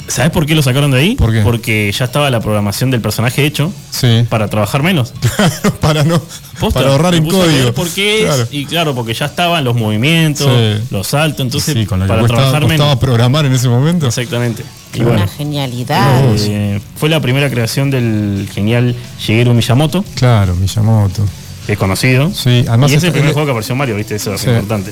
¿Sabes por qué lo sacaron de ahí? ¿Por qué? Porque ya estaba la programación del personaje hecho Sí. para trabajar menos. para no Posta, para ahorrar en código. ¿Por qué? Claro. Y claro, porque ya estaban los movimientos, Sí. los saltos, entonces sí, con lo que para costaba, trabajar costaba menos. programar en ese momento. Exactamente. Y Una genialidad. eh, fue la primera creación del genial Shigeru Miyamoto, Claro, Miyamoto. que es conocido. Sí, además y es es- el primer juego que apareció Mario, ¿viste? Eso es Sí. importante.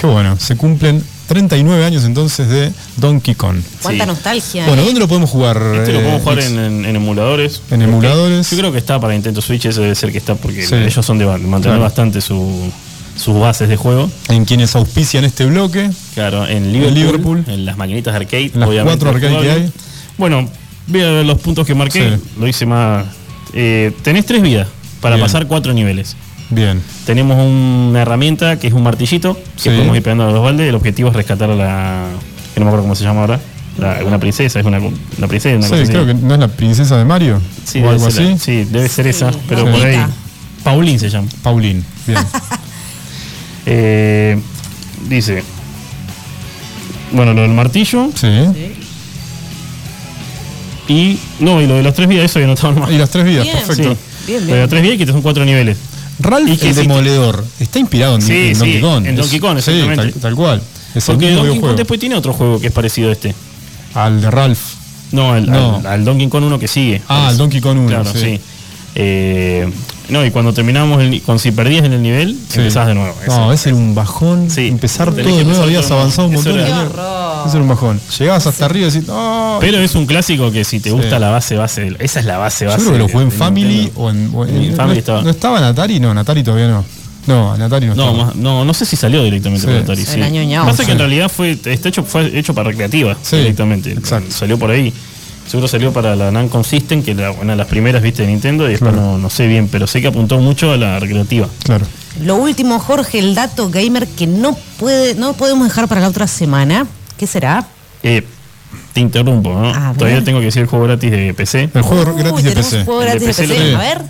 Qué bueno. Se cumplen 39 años entonces de Donkey Kong. Cuánta Sí. nostalgia. Bueno, ¿eh? ¿dónde lo podemos jugar? Este lo eh, podemos jugar Nix? en, en- en emuladores. En emuladores. yo creo que está para Nintendo Switch, eso debe ser que está, porque Sí. ellos son de mantener Claro. bastante su- sus bases de juego. En quienes auspician este bloque. Claro, en Liverpool, Liverpool. en las maquinitas de arcade, En las obviamente. cuatro arcade que hay. Bueno, Voy a ver los puntos que marqué. Sí. Lo hice más. Eh, tenés tres vidas para Bien. pasar cuatro niveles. Bien. Tenemos una herramienta que es un martillito que Sí. podemos ir pegando a los baldes. El objetivo es rescatar a la. que no me acuerdo cómo se llama ahora. La- una princesa, es una, una princesa. Una Sí, cosa así. creo que no es la princesa de Mario. Sí, o debe algo la- así. sí, debe ser esa, Sí, pero por ahí. Paulín se llama. Paulín. Bien. Eh, dice. Bueno, lo del martillo Sí. y. No, y lo de las tres vidas, eso ya no estaba más. Y las tres vidas, Bien. perfecto. Sí. Bien, Lo de las tres vidas que son cuatro niveles. Ralph Y que el sí- Demoledor está inspirado en, Sí, en sí, Donkey Kong. en Es- Donkey Kong, sí, exactamente. tal, tal cual. Es el Porque mismo Donkey Kong después tiene otro juego que es parecido a este. Al de Ralph. No, al, No. al- al Donkey Kong 1 que sigue. Ah, al Donkey Kong 1. Claro, sí. sí. Eh, no, y cuando terminamos, el, con si perdías en el nivel, Sí. empezás de nuevo. No, ese era un bajón. Sí. Empezar todo de nuevo, habías avanzado un montón. Eso era- un bajón. Llegabas hasta arriba y decís. Pero es un clásico que si te Sí. gusta la base, base. Esa es la base, Yo base. creo que lo jugué en Family Nintendo. o en. o en- En no, Family estaba. ¿No estaba en Atari? No, en Atari todavía no. No, en Atari no, No, estaba. más- no, no sé si salió directamente Sí. por Atari. Sí. la ñoñó. Pasa Sí. que en realidad fue, está hecho, fue hecho para recreativa Sí, directamente. exacto. Salió por ahí. Seguro salió para la Namco System, que era una de las primeras, viste, de Nintendo, y después Claro. no, no sé bien, pero sé que apuntó mucho a la recreativa. Claro. Lo último, Jorge, el dato gamer que no puede, no podemos dejar para la otra semana. ¿Qué será? Eh, te interrumpo, ¿no? Todavía tengo que decir el juego gratis de PC. El juego gratis de PC. juego El de gratis de PC lo. A ver.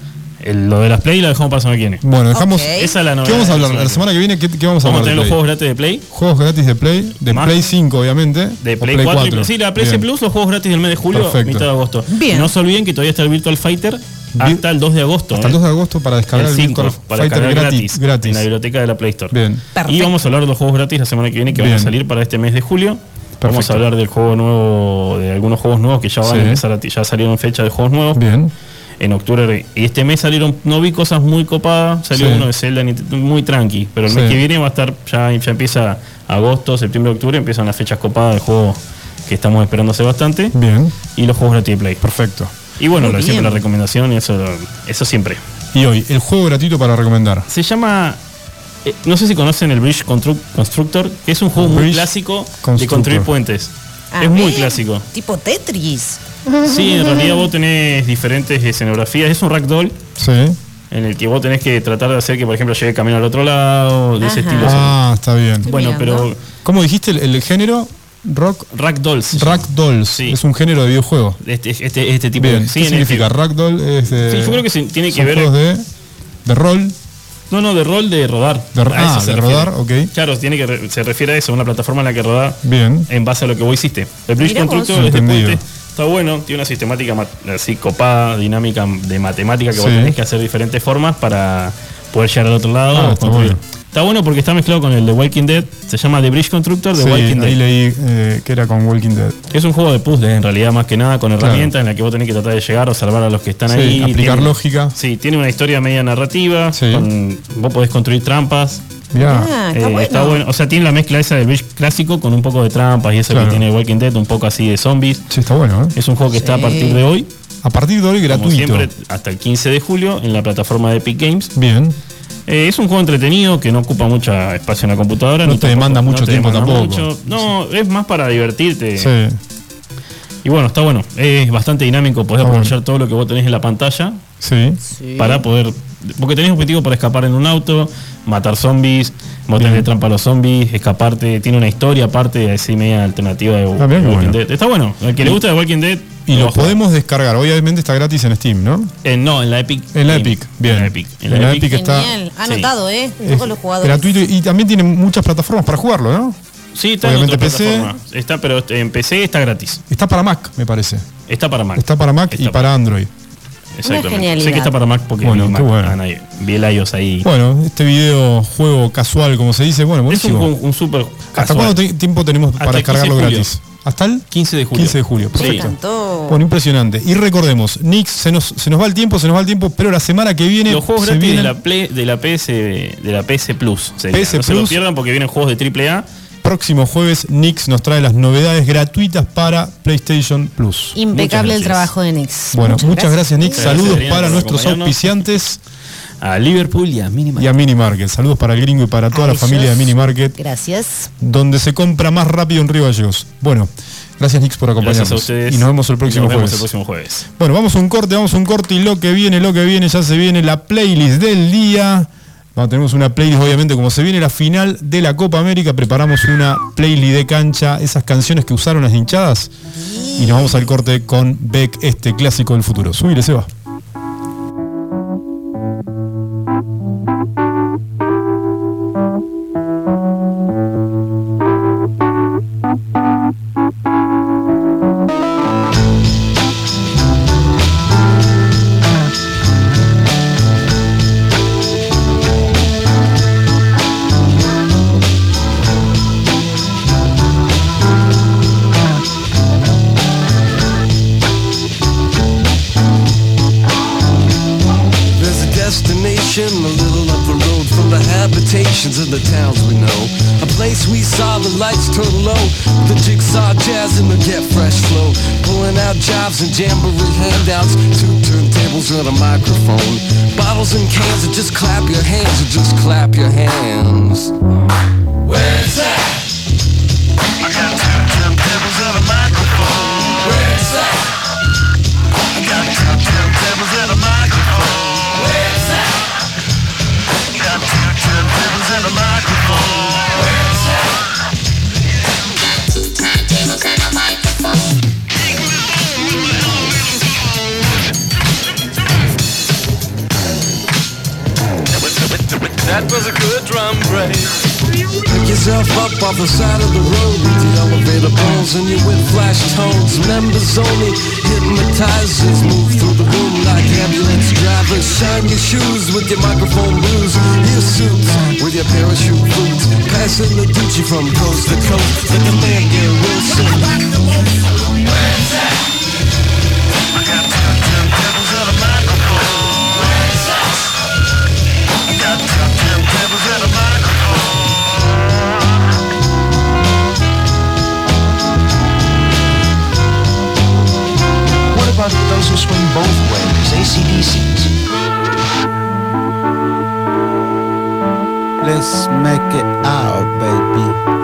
El- lo de las Play lo dejamos para la viene. Bueno, dejamos. Esa es la ¿Qué novedad. vamos a hablar? La semana que viene, ¿qué, qué vamos a Vamos a hablar? tener de los Play? juegos gratis de Play. Juegos gratis de Play, de Más- Play 5, obviamente. De o Play, 4. y- sí, la PC. Plus, los juegos gratis del mes de julio, Perfecto. mitad de agosto. Bien. Y no se olviden que todavía está el Virtual Fighter hasta el 2 de agosto. Hasta ¿eh? el 2 de agosto para descargar el, el 5 Virtual para Fighter descargar gratis. gratis, en la biblioteca de la Play Store. Bien. Y vamos a hablar de los juegos gratis la semana que viene que van a salir para este mes de julio. Vamos a hablar del juego nuevo, de algunos juegos nuevos que ya van Sí. a empezar a ti- ya salieron fecha de juegos nuevos. Bien. En octubre y este mes salieron, no vi cosas muy copadas, salió Sí. uno de Zelda muy tranqui, pero el Sí. mes que viene va a estar, ya, ya empieza agosto, septiembre, octubre, empiezan las fechas copadas de juegos que estamos esperando hace bastante Bien. y los juegos gratis de Play. Perfecto. Y bueno, Muy lo- siempre la recomendación y eso, eso siempre. Y hoy, el juego gratuito para recomendar. Se llama. eh, no sé si conocen el Bridge Constru- Constructor, que es un juego muy clásico de construir puentes. A es muy clásico. Tipo Tetris. Sí, en realidad vos tenés diferentes escenografías. Es un ragdoll Sí. en el que vos tenés que tratar de hacer que, por ejemplo, llegue el camino al otro lado, de ese estilo. Ah, está bien. bueno, pero ¿Cómo dijiste el, el género? Rock. ragdolls. Ragdolls. Sí. Es un género de videojuego. Este, este, este tipo Bien. de. sí, ¿Qué significa? que- Ragdoll es de. Sí, yo creo que se- tiene que ver- de, de rol. No, no, de rol de rodar. De- ah, de refiere. rodar, ok. Claro, tiene que re- se refiere a eso, una plataforma en la que rodar Bien. en base a lo que vos hiciste. El Bridge vos. Constructor este Entendido. puente está bueno, tiene una sistemática así copada, dinámica de matemática que vos Sí. tenés que hacer diferentes formas para poder llegar al otro lado. Ah, está bueno. Está bueno porque está mezclado con el de Walking Dead, se llama The Bridge Constructor de Sí, Walking Dead. ahí leí eh, que era con Walking Dead. Es un juego de puzzles en realidad más que nada con Claro. herramientas en la que vos tenés que tratar de llegar o salvar a los que están Sí, ahí. aplicar Tiene- lógica. Sí, tiene una historia media narrativa, Sí. con- vos podés construir trampas, Ya. Ah, Eh, está, bueno. O sea, tiene la mezcla esa del Bridge clásico con un poco de trampas y eso Claro. que tiene Walking Dead, un poco así de zombies. Sí, está bueno, ¿eh? Es un juego que está a partir de hoy, A partir de hoy como gratuito. siempre, hasta el 15 de julio en la plataforma de Epic Games. Bien. Eh, es un juego entretenido que no ocupa mucho espacio en la computadora. No te demanda mucho te tiempo demanda tampoco. mucho. No, es más para divertirte. Sí. Y bueno, está bueno. Es bastante dinámico. Podés aprovechar todo lo que vos tenés en la pantalla Sí. para poder. Porque tenés objetivo para escapar en un auto, matar zombies, botarle trampa a los zombies, escaparte. Tiene una historia aparte, así media alternativa de, Ah, bien, de qué Walking bueno. Dead. Está bueno. Al que le gusta de Walking Dead. Y lo podemos descargar. Obviamente está gratis en Steam, ¿no? Eh, no, en la Epic. En la. Epic, bien. En la Epic. En En la la Epic. Epic está- Genial. Sí. Anotado, ¿eh? Todos los jugadores. gratuito y también tiene muchas plataformas para jugarlo, ¿no? Sí, está en Obviamente otra PC. plataforma. Está, pero en PC está gratis. Está para Mac, me parece. Está para Mac. Está para Mac y para Android. Exactamente. Sé que está para Mac porque Bueno, Mac, bueno. ah, nadie- vi el iOS ahí. Bueno, este video juego casual, como se dice, bueno, es un, buenísimo. un, super ¿Hasta cuánto tiempo tenemos Hasta para el 15 de descargarlo julio. gratis? ¿Hasta el 15 de julio. 15 de julio, Sí. perfecto. Bueno, impresionante. Y recordemos, Nix, se nos, se nos va el tiempo, se nos va el tiempo, pero la semana que viene Los juegos se gratis de vienen la, Play- de la PS de la PS Plus. sería. PS no se lo pierdan porque vienen juegos de AAA. próximo jueves. Nix nos trae las novedades gratuitas para PlayStation Plus. Impecable el trabajo de Nix. Bueno, muchas, gracias. Gracias, Saludos para nuestros auspiciantes. A Liverpool y a Mini y a Mini Market. Saludos para el gringo y para toda A la familia de. Mini Market, Gracias. donde se compra más rápido en Río Gallegos. Bueno, gracias Nix por acompañarnos. Gracias a ustedes. Y nos vemos el próximo Nos vemos jueves. el próximo jueves. Bueno, vamos a un corte, vamos a un corte y lo que viene, lo que viene, ya se viene la playlist del día. Vamos, tenemos una playlist, obviamente, como se viene la final de la Copa América, preparamos una playlist de cancha, esas canciones que usaron las hinchadas. Y nos vamos al corte con Beck, este clásico del futuro. Subile, se just clap your hands the side of the road with the elevator bones and your with flash tones. Members only hypnotizers move through the room like ambulance drivers. Shine your shoes with your microphone blues. Your suits with your parachute boots. Passing the Gucci from coast to coast like a man Wilson. I about who swing both ways, ACDCs? Let's make it out, baby.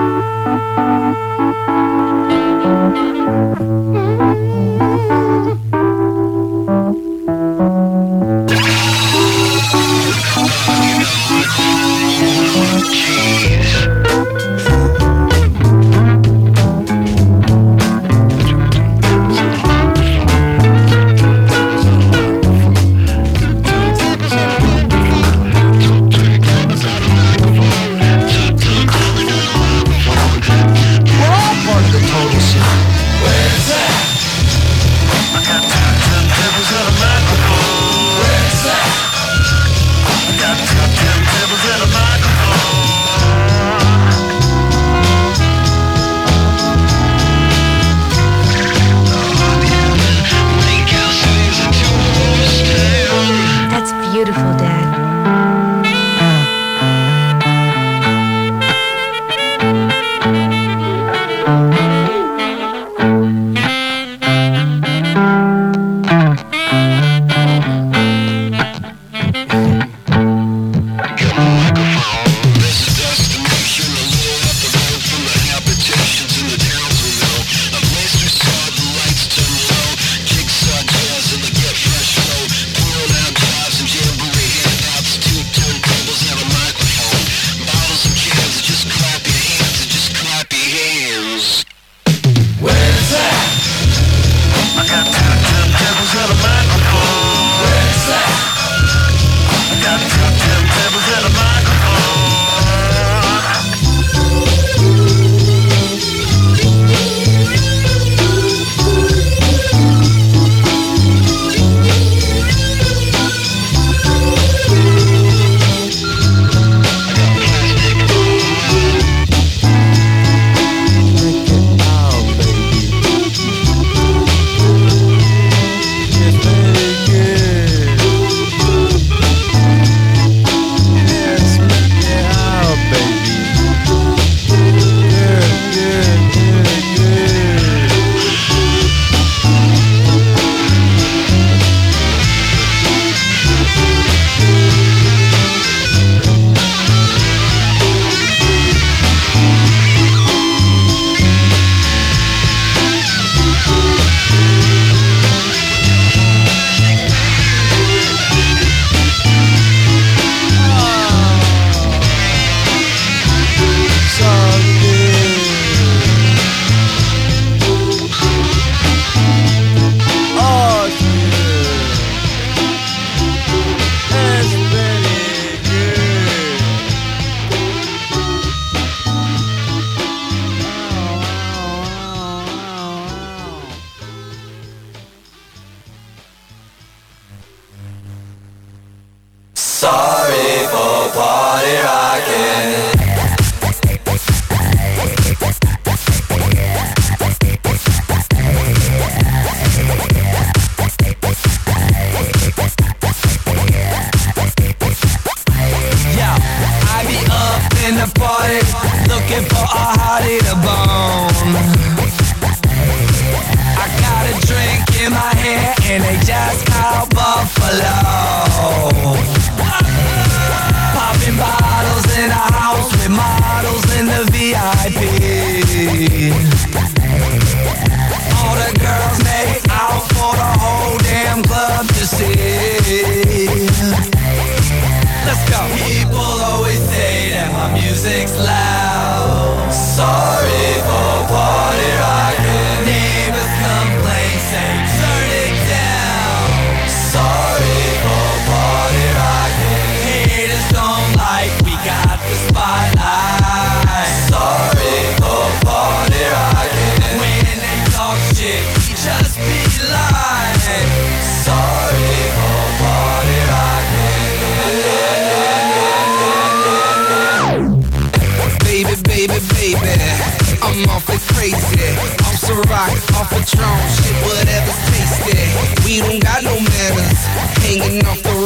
We don't got no manners, hanging off the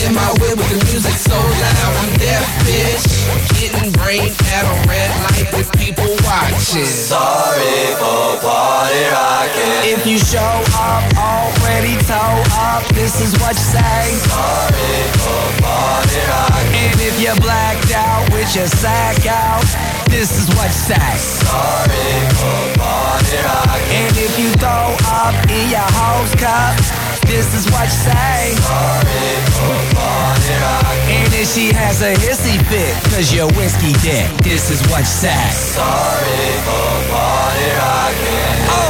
In my way with the music so loud, I'm deaf, bitch. Getting brain at a red light with people watching. Sorry for party rocking. If you show up already toe up, this is what you say. Sorry for party rocking. And if you're blacked out with your sack out, this is what you say. Sorry for party rocking. And if you throw up in your house cup, this is what you say. Sorry rocking. And if she has a hissy fit, cause you're whiskey dick, this is what you say. Sorry for. Oh, oh, oh,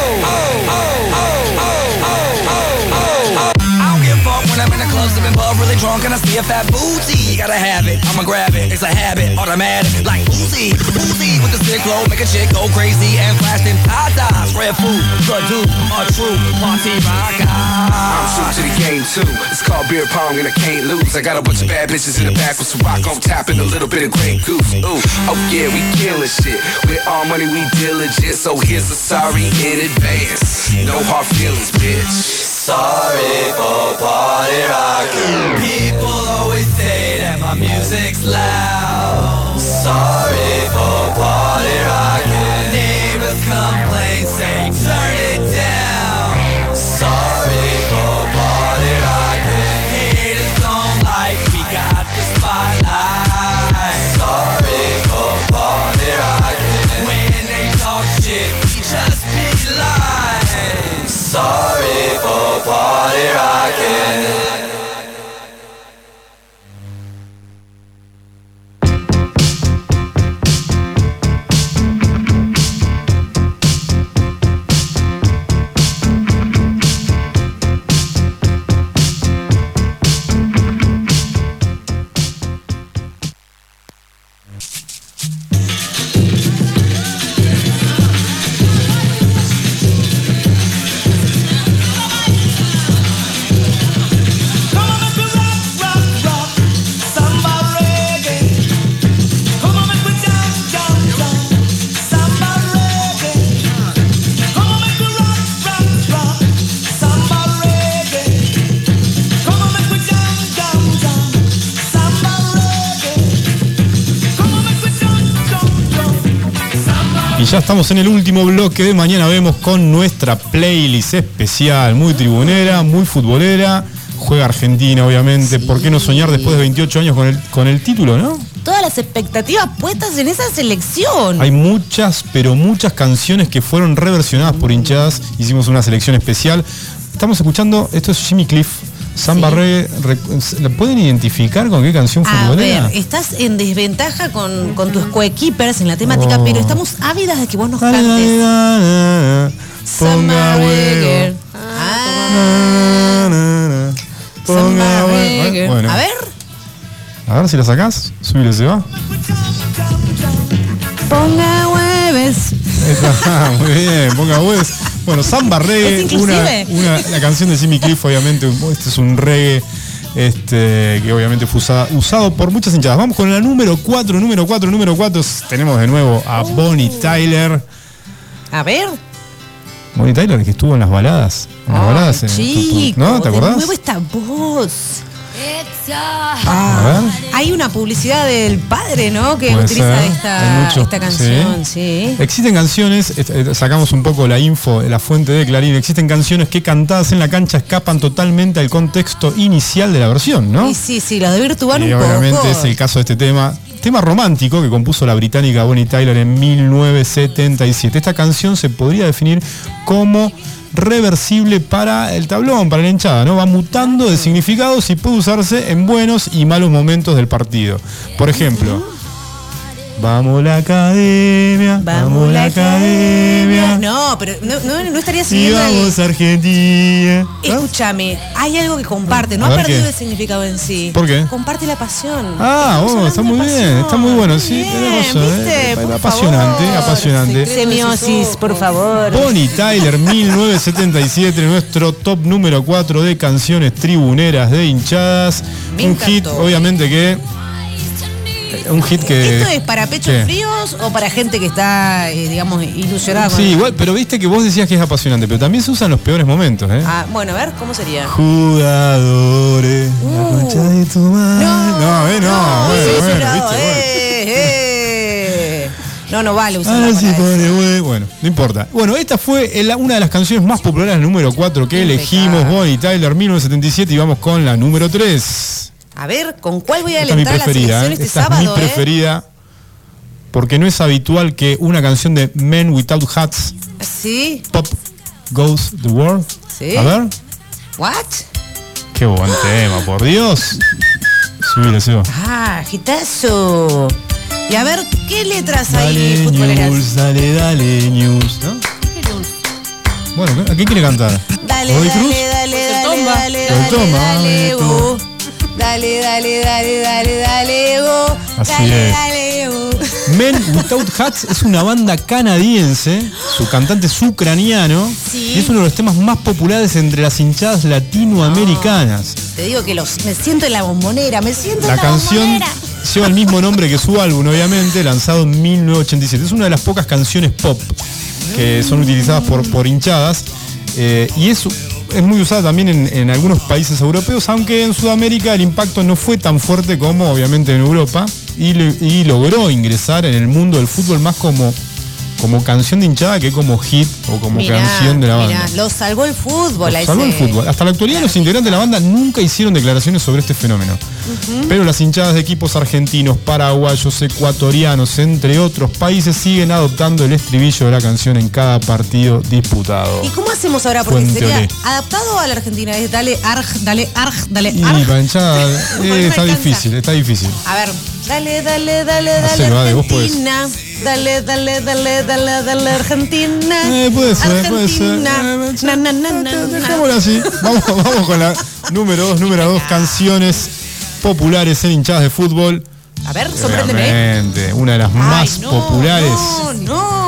drunk and I see a fat booty. Gotta have it, I'ma grab it. It's a habit, automatic, like Uzi, Uzi with the sick flow, make a chick go crazy and flash them tatas. Red food, the dude, a true party rocker. I'm true to the game too. It's called beer pong and I can't lose. I got a bunch of bad bitches in the back with some rock on tap and a little bit of Grey Goose. Ooh, oh yeah, we killing shit. With all money we diligent, so here's a sorry in advance. No hard feelings, bitch. Sorry for party rocking. People always say that my music's loud. Sorry for party rocking. Neighbors complain, say turn it down. Sorry for party rocking. Haters don't like we got the spotlight. Sorry for party rocking. When they talk shit, we just be lying. Sorry for party rocking. Estamos en el último bloque de mañana vemos con nuestra playlist especial, muy tribunera, muy futbolera. Juega Argentina, obviamente. ¿Por qué no soñar después de 28 años con el, con el título, no? Todas las expectativas puestas en esa selección. Hay muchas, pero muchas canciones que fueron reversionadas por hinchadas. Hicimos una selección especial. Estamos escuchando, esto es Jimmy Cliff, Samba Reggae. Rec- ¿La pueden identificar con qué canción A futbolera? ver, estás en desventaja con, con tus coequippers en la temática, Oh. pero estamos ávidas de que vos nos cantes. Ponga Samba. Reggae. Na. Ponga Samba. Reggae. Bueno, A ver. a ver si la sacás. Subile, se va. Ponga hueves. Está, muy bien, ponga huevos. Bueno, Samba Reggae, ¿Es una, la canción de Jimmy Cliff, obviamente, este es un reggae este, que obviamente fue usada- usado por muchas hinchadas. Vamos con la número 4, número 4, número 4. Tenemos de nuevo a Bonnie Tyler. A ver. Bonnie Tyler que estuvo en las baladas. En las baladas. en- Chico, ¿No? ¿Te de acordás? nuevo esta voz. A ver. Hay una publicidad del padre, ¿no? Que Puede utiliza ser, esta, mucho, esta canción, sí. Existen canciones, sacamos un poco la info, la fuente de Clarín, existen canciones que cantadas en la cancha escapan totalmente al contexto inicial de la versión, ¿no? Y sí, sí, lo de Virtual Y un obviamente poco. es el caso de este tema. Tema romántico que compuso la británica Bonnie Tyler en 1977. Esta canción se podría definir como reversible para el tablón, para la hinchada, ¿no? Va mutando de significados y puede usarse en buenos y malos momentos del partido. Por ejemplo, vamos la academia, vamos la academia. No, pero no, no, no estaría siguiendo vamos Argentina. Escúchame, hay algo que comparte, no A ha perdido ¿qué? el significado en sí. ¿Por qué? Comparte la pasión. Ah, oh, está muy bien, pasión. está muy bueno, sí, Bien, ¿viste? eh. Por Apasionante, favor. apasionante. Semiosis, por favor. Bonnie Tyler 1977, nuestro top número 4 de canciones tribuneras de hinchadas. Me un hit, obviamente que. Un hit que. ¿Esto es para pechos ¿Qué? fríos o para gente que está, eh, digamos, ilusionada con Sí, igual, pero viste que vos decías que es apasionante, pero también se usan los peores momentos, ¿eh? Ah, bueno, a ver, ¿cómo sería? Jugadores, la concha de tu madre. No, eh, no, bueno, viste, eh, eh. No, no vale usar Ah, sí, güey. Bueno, no importa. Bueno, esta fue el- una de las canciones más populares, número 4 que elegimos, Bonnie Tyler 1977, y vamos con la número 3. A ver, ¿con cuál voy a Esta es mi alentar la preferida, selección ¿eh? este esta sábado? es mi eh? preferida, porque no es habitual que una canción de Men Without Hats, Sí, Pop Goes the World. Sí. A ver, ¿what? qué buen tema, por Dios. Subile. Ah, gitazo. Y a ver, ¿qué letras hay Dale futboleras? news, dale, dale news, ¿no? Bueno, ¿a qué quiere cantar? Dale, ¿Godoy dale, Cruz? dale, dale, Tomba. dale, dale, dale. Dale, dale, dale, dale, dale, uh. Así Dale, es. dale. Men Without Hats es una banda canadiense, su cantante es ucraniano Sí. y es uno de los temas más populares entre las hinchadas latinoamericanas. Te digo que los, me siento en la bombonera, me siento La en la canción bombonera. lleva el mismo nombre que su álbum, obviamente, lanzado en 1987. Es una de las pocas canciones pop que son utilizadas por, por hinchadas eh, y es, es muy usada también en, en algunos países europeos, aunque en Sudamérica el impacto no fue tan fuerte como obviamente en Europa y, y logró ingresar en el mundo del fútbol más como, como canción de hinchada que como hit o como Mirá, canción de la banda. mirá, lo salvó el fútbol. a Salvo el fútbol. Hasta la actualidad los integrantes de la banda nunca hicieron declaraciones sobre este fenómeno. Pero las hinchadas de equipos argentinos, paraguayos, ecuatorianos, entre otros países, siguen adoptando el estribillo de la canción en cada partido disputado. ¿Y cómo hacemos ahora? Porque Fuente sería Olé. adaptado a la Argentina. Es dale arg, dale arg, dale Y arg. para hinchada, eh, no está alcanza. difícil, está difícil. A ver, dale, dale, dale, dale, Hacelo, Ade, vos podés. Argentina. Dale, dale, dale, dale, dale, Argentina. Eh, puede ser, puede ser. Argentina. Na, na, na, na, na. Dejémoslo así. Vamos, vamos con la número dos, número dos, canciones populares en hinchadas de fútbol. A ver, sorpréndeme. Obviamente, una de las Ay, más no, populares. No, no,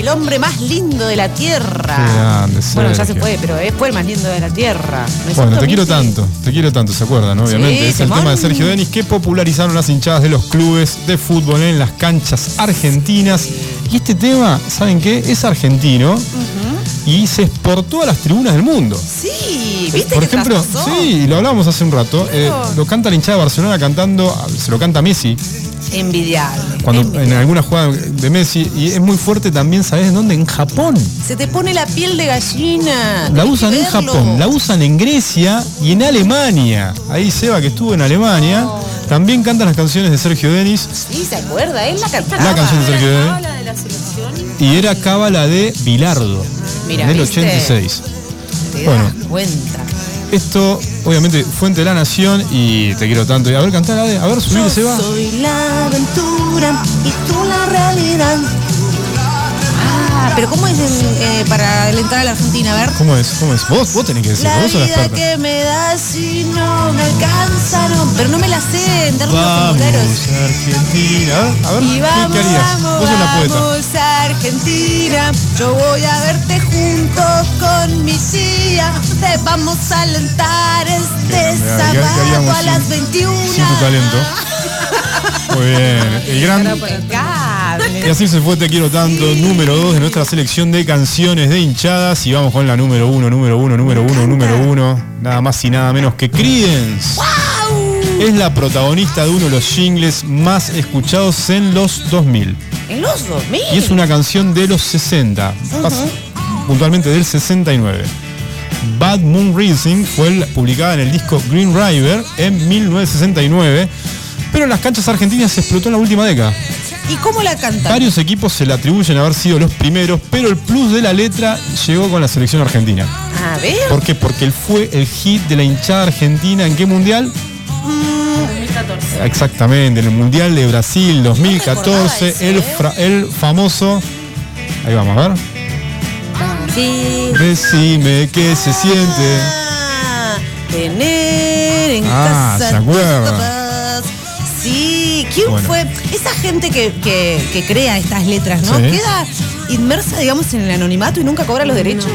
el hombre más lindo de la tierra. Qué grande, bueno, ya se fue, pero es fue el más lindo de la tierra. ¿No es Bueno, te quiero tanto, te quiero tanto, ¿se acuerdan? Obviamente, Sí, es el tema de Sergio Denis que popularizaron las hinchadas de los clubes de fútbol en las canchas argentinas. Y este tema, ¿saben qué? Es argentino y se exportó a las tribunas del mundo. Sí, ¿viste Por que ejemplo, sí, lo hablábamos hace un rato, eh, lo canta la hinchada de Barcelona cantando, se lo canta Messi, Envidiable. cuando envidiable. en alguna jugada de Messi, y es muy fuerte también, ¿sabes en dónde? En Japón. Se te pone la piel de gallina. La usan en. Japón, la usan en Grecia y en Alemania. Ahí Seba que estuvo en Alemania, también canta las canciones de Sergio Denis Sí, se acuerda, él la cantaba. La canción de Sergio Denis de y era cábala de Bilardo Mira, en el ¿viste? 86. Te Bueno. das cuenta. Esto, obviamente, fuente de la nación y te quiero tanto. Y a ver, cantar, a ver, subir, Yo Seba. soy la aventura y tú la realidad. Ah, pero ¿cómo es en, eh, para alentar a la Argentina? A ver. ¿Cómo es? ¿Cómo es? Vos, vos tenés que decir, La vos sos la vida experta. que me das si no me alcanza, no. Pero no me la sé en términos. Argentina. A ver, Y ¿qué, vamos, qué harías? vamos, Vos sos la poeta. vamos a Argentina. Yo voy a verte junto con mi tía. Te vamos a alentar este Mira, ¿qué- qué sábado a las sin- 21. Sin tu talento. Muy bien. El gran. Y así se fue Te Quiero Tanto, número 2 de nuestra selección de canciones de hinchadas. Y vamos con la número 1, número 1, número 1, número 1. Nada más y nada menos que Creedence. Es la protagonista de uno de los jingles más escuchados en los 2000. En los 2000. Y es una canción de los 60, pas- puntualmente del 69. Bad Moon Rising fue publicada en el disco Green River en 1969, pero en las canchas argentinas se explotó en la última década. ¿Y cómo la cantan? Varios equipos se le atribuyen a haber sido los primeros, pero el plus de la letra llegó con la selección argentina. A ver. ¿Por qué? Porque él fue el hit de la hinchada argentina en qué mundial? 2014. Exactamente, en el Mundial de Brasil 2014, el, ¿eh? fra- el famoso... Ahí vamos a ver. Sí. Decime qué se siente. Ah, Tener en Ah, casa ¿se acuerda? ¿Quién Bueno. fue? Esa gente que, que- que crea estas letras, ¿no? Sí. Queda inmersa, digamos, en el anonimato y nunca cobra los derechos.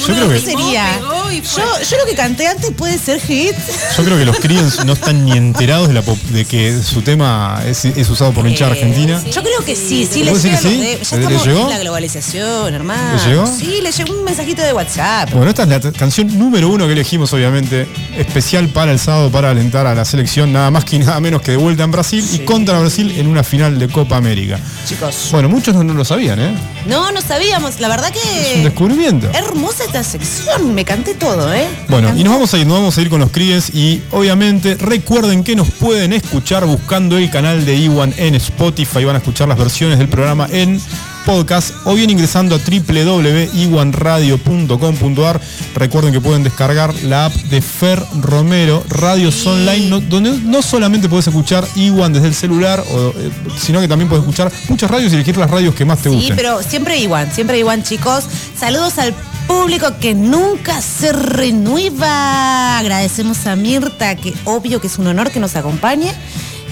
Yo creo ¿Qué que, sería? Yo, yo lo que canté antes puede ser hit. yo creo que los Creedence no están ni enterados de, la pop- de que su tema es, es usado por la hinchada argentina. Yo creo que sí, sí le ¿Vos llega los que de-? Ya ¿Le- le estamos llegó? en la globalización, hermano. ¿Le llegó? Sí, le llegó un mensajito de WhatsApp. Bueno, esta es la t- canción número uno que elegimos, obviamente, especial para el sábado para alentar a la selección, nada más que nada menos que de vuelta en Brasil y contra Brasil en una final de Copa América. Chicos. Bueno, muchos no, no lo sabían, ¿eh? No, no sabíamos. La verdad que. Es un descubrimiento. Hermosa esta sección. Me canté todo, ¿eh? Bueno, y nos vamos a ir, nos vamos a ir con los Creedence y obviamente recuerden que nos pueden escuchar buscando el canal de Iwan en Spotify, van a escuchar las versiones del programa en podcast o bien ingresando a www.iwanradio.com.ar. Recuerden que pueden descargar la app de Fer Romero, Radios Online, no- donde no solamente puedes escuchar Iwan desde el celular, o, eh, sino que también puedes escuchar muchas radios y elegir las radios que más te Sí, gusten. pero siempre igual, siempre igual, chicos. Saludos al público que nunca se renueva. Agradecemos a Mirta, que obvio que es un honor que nos acompañe.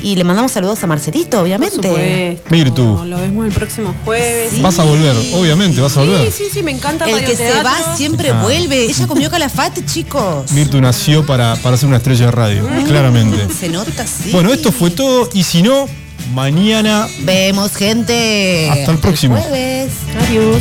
Y le mandamos saludos a Marcelito, obviamente. supuesto. Mirtu. Lo vemos el próximo jueves. Vas a volver, obviamente, vas a volver. Sí, sí, sí, me encanta El que se va siempre Ah. vuelve. Ella comió calafate, chicos. Mirtu nació para, para ser una estrella de radio, claramente. Se nota, sí. Bueno, esto fue todo y si no, mañana Vemos, gente. Hasta el próximo. jueves. Adiós.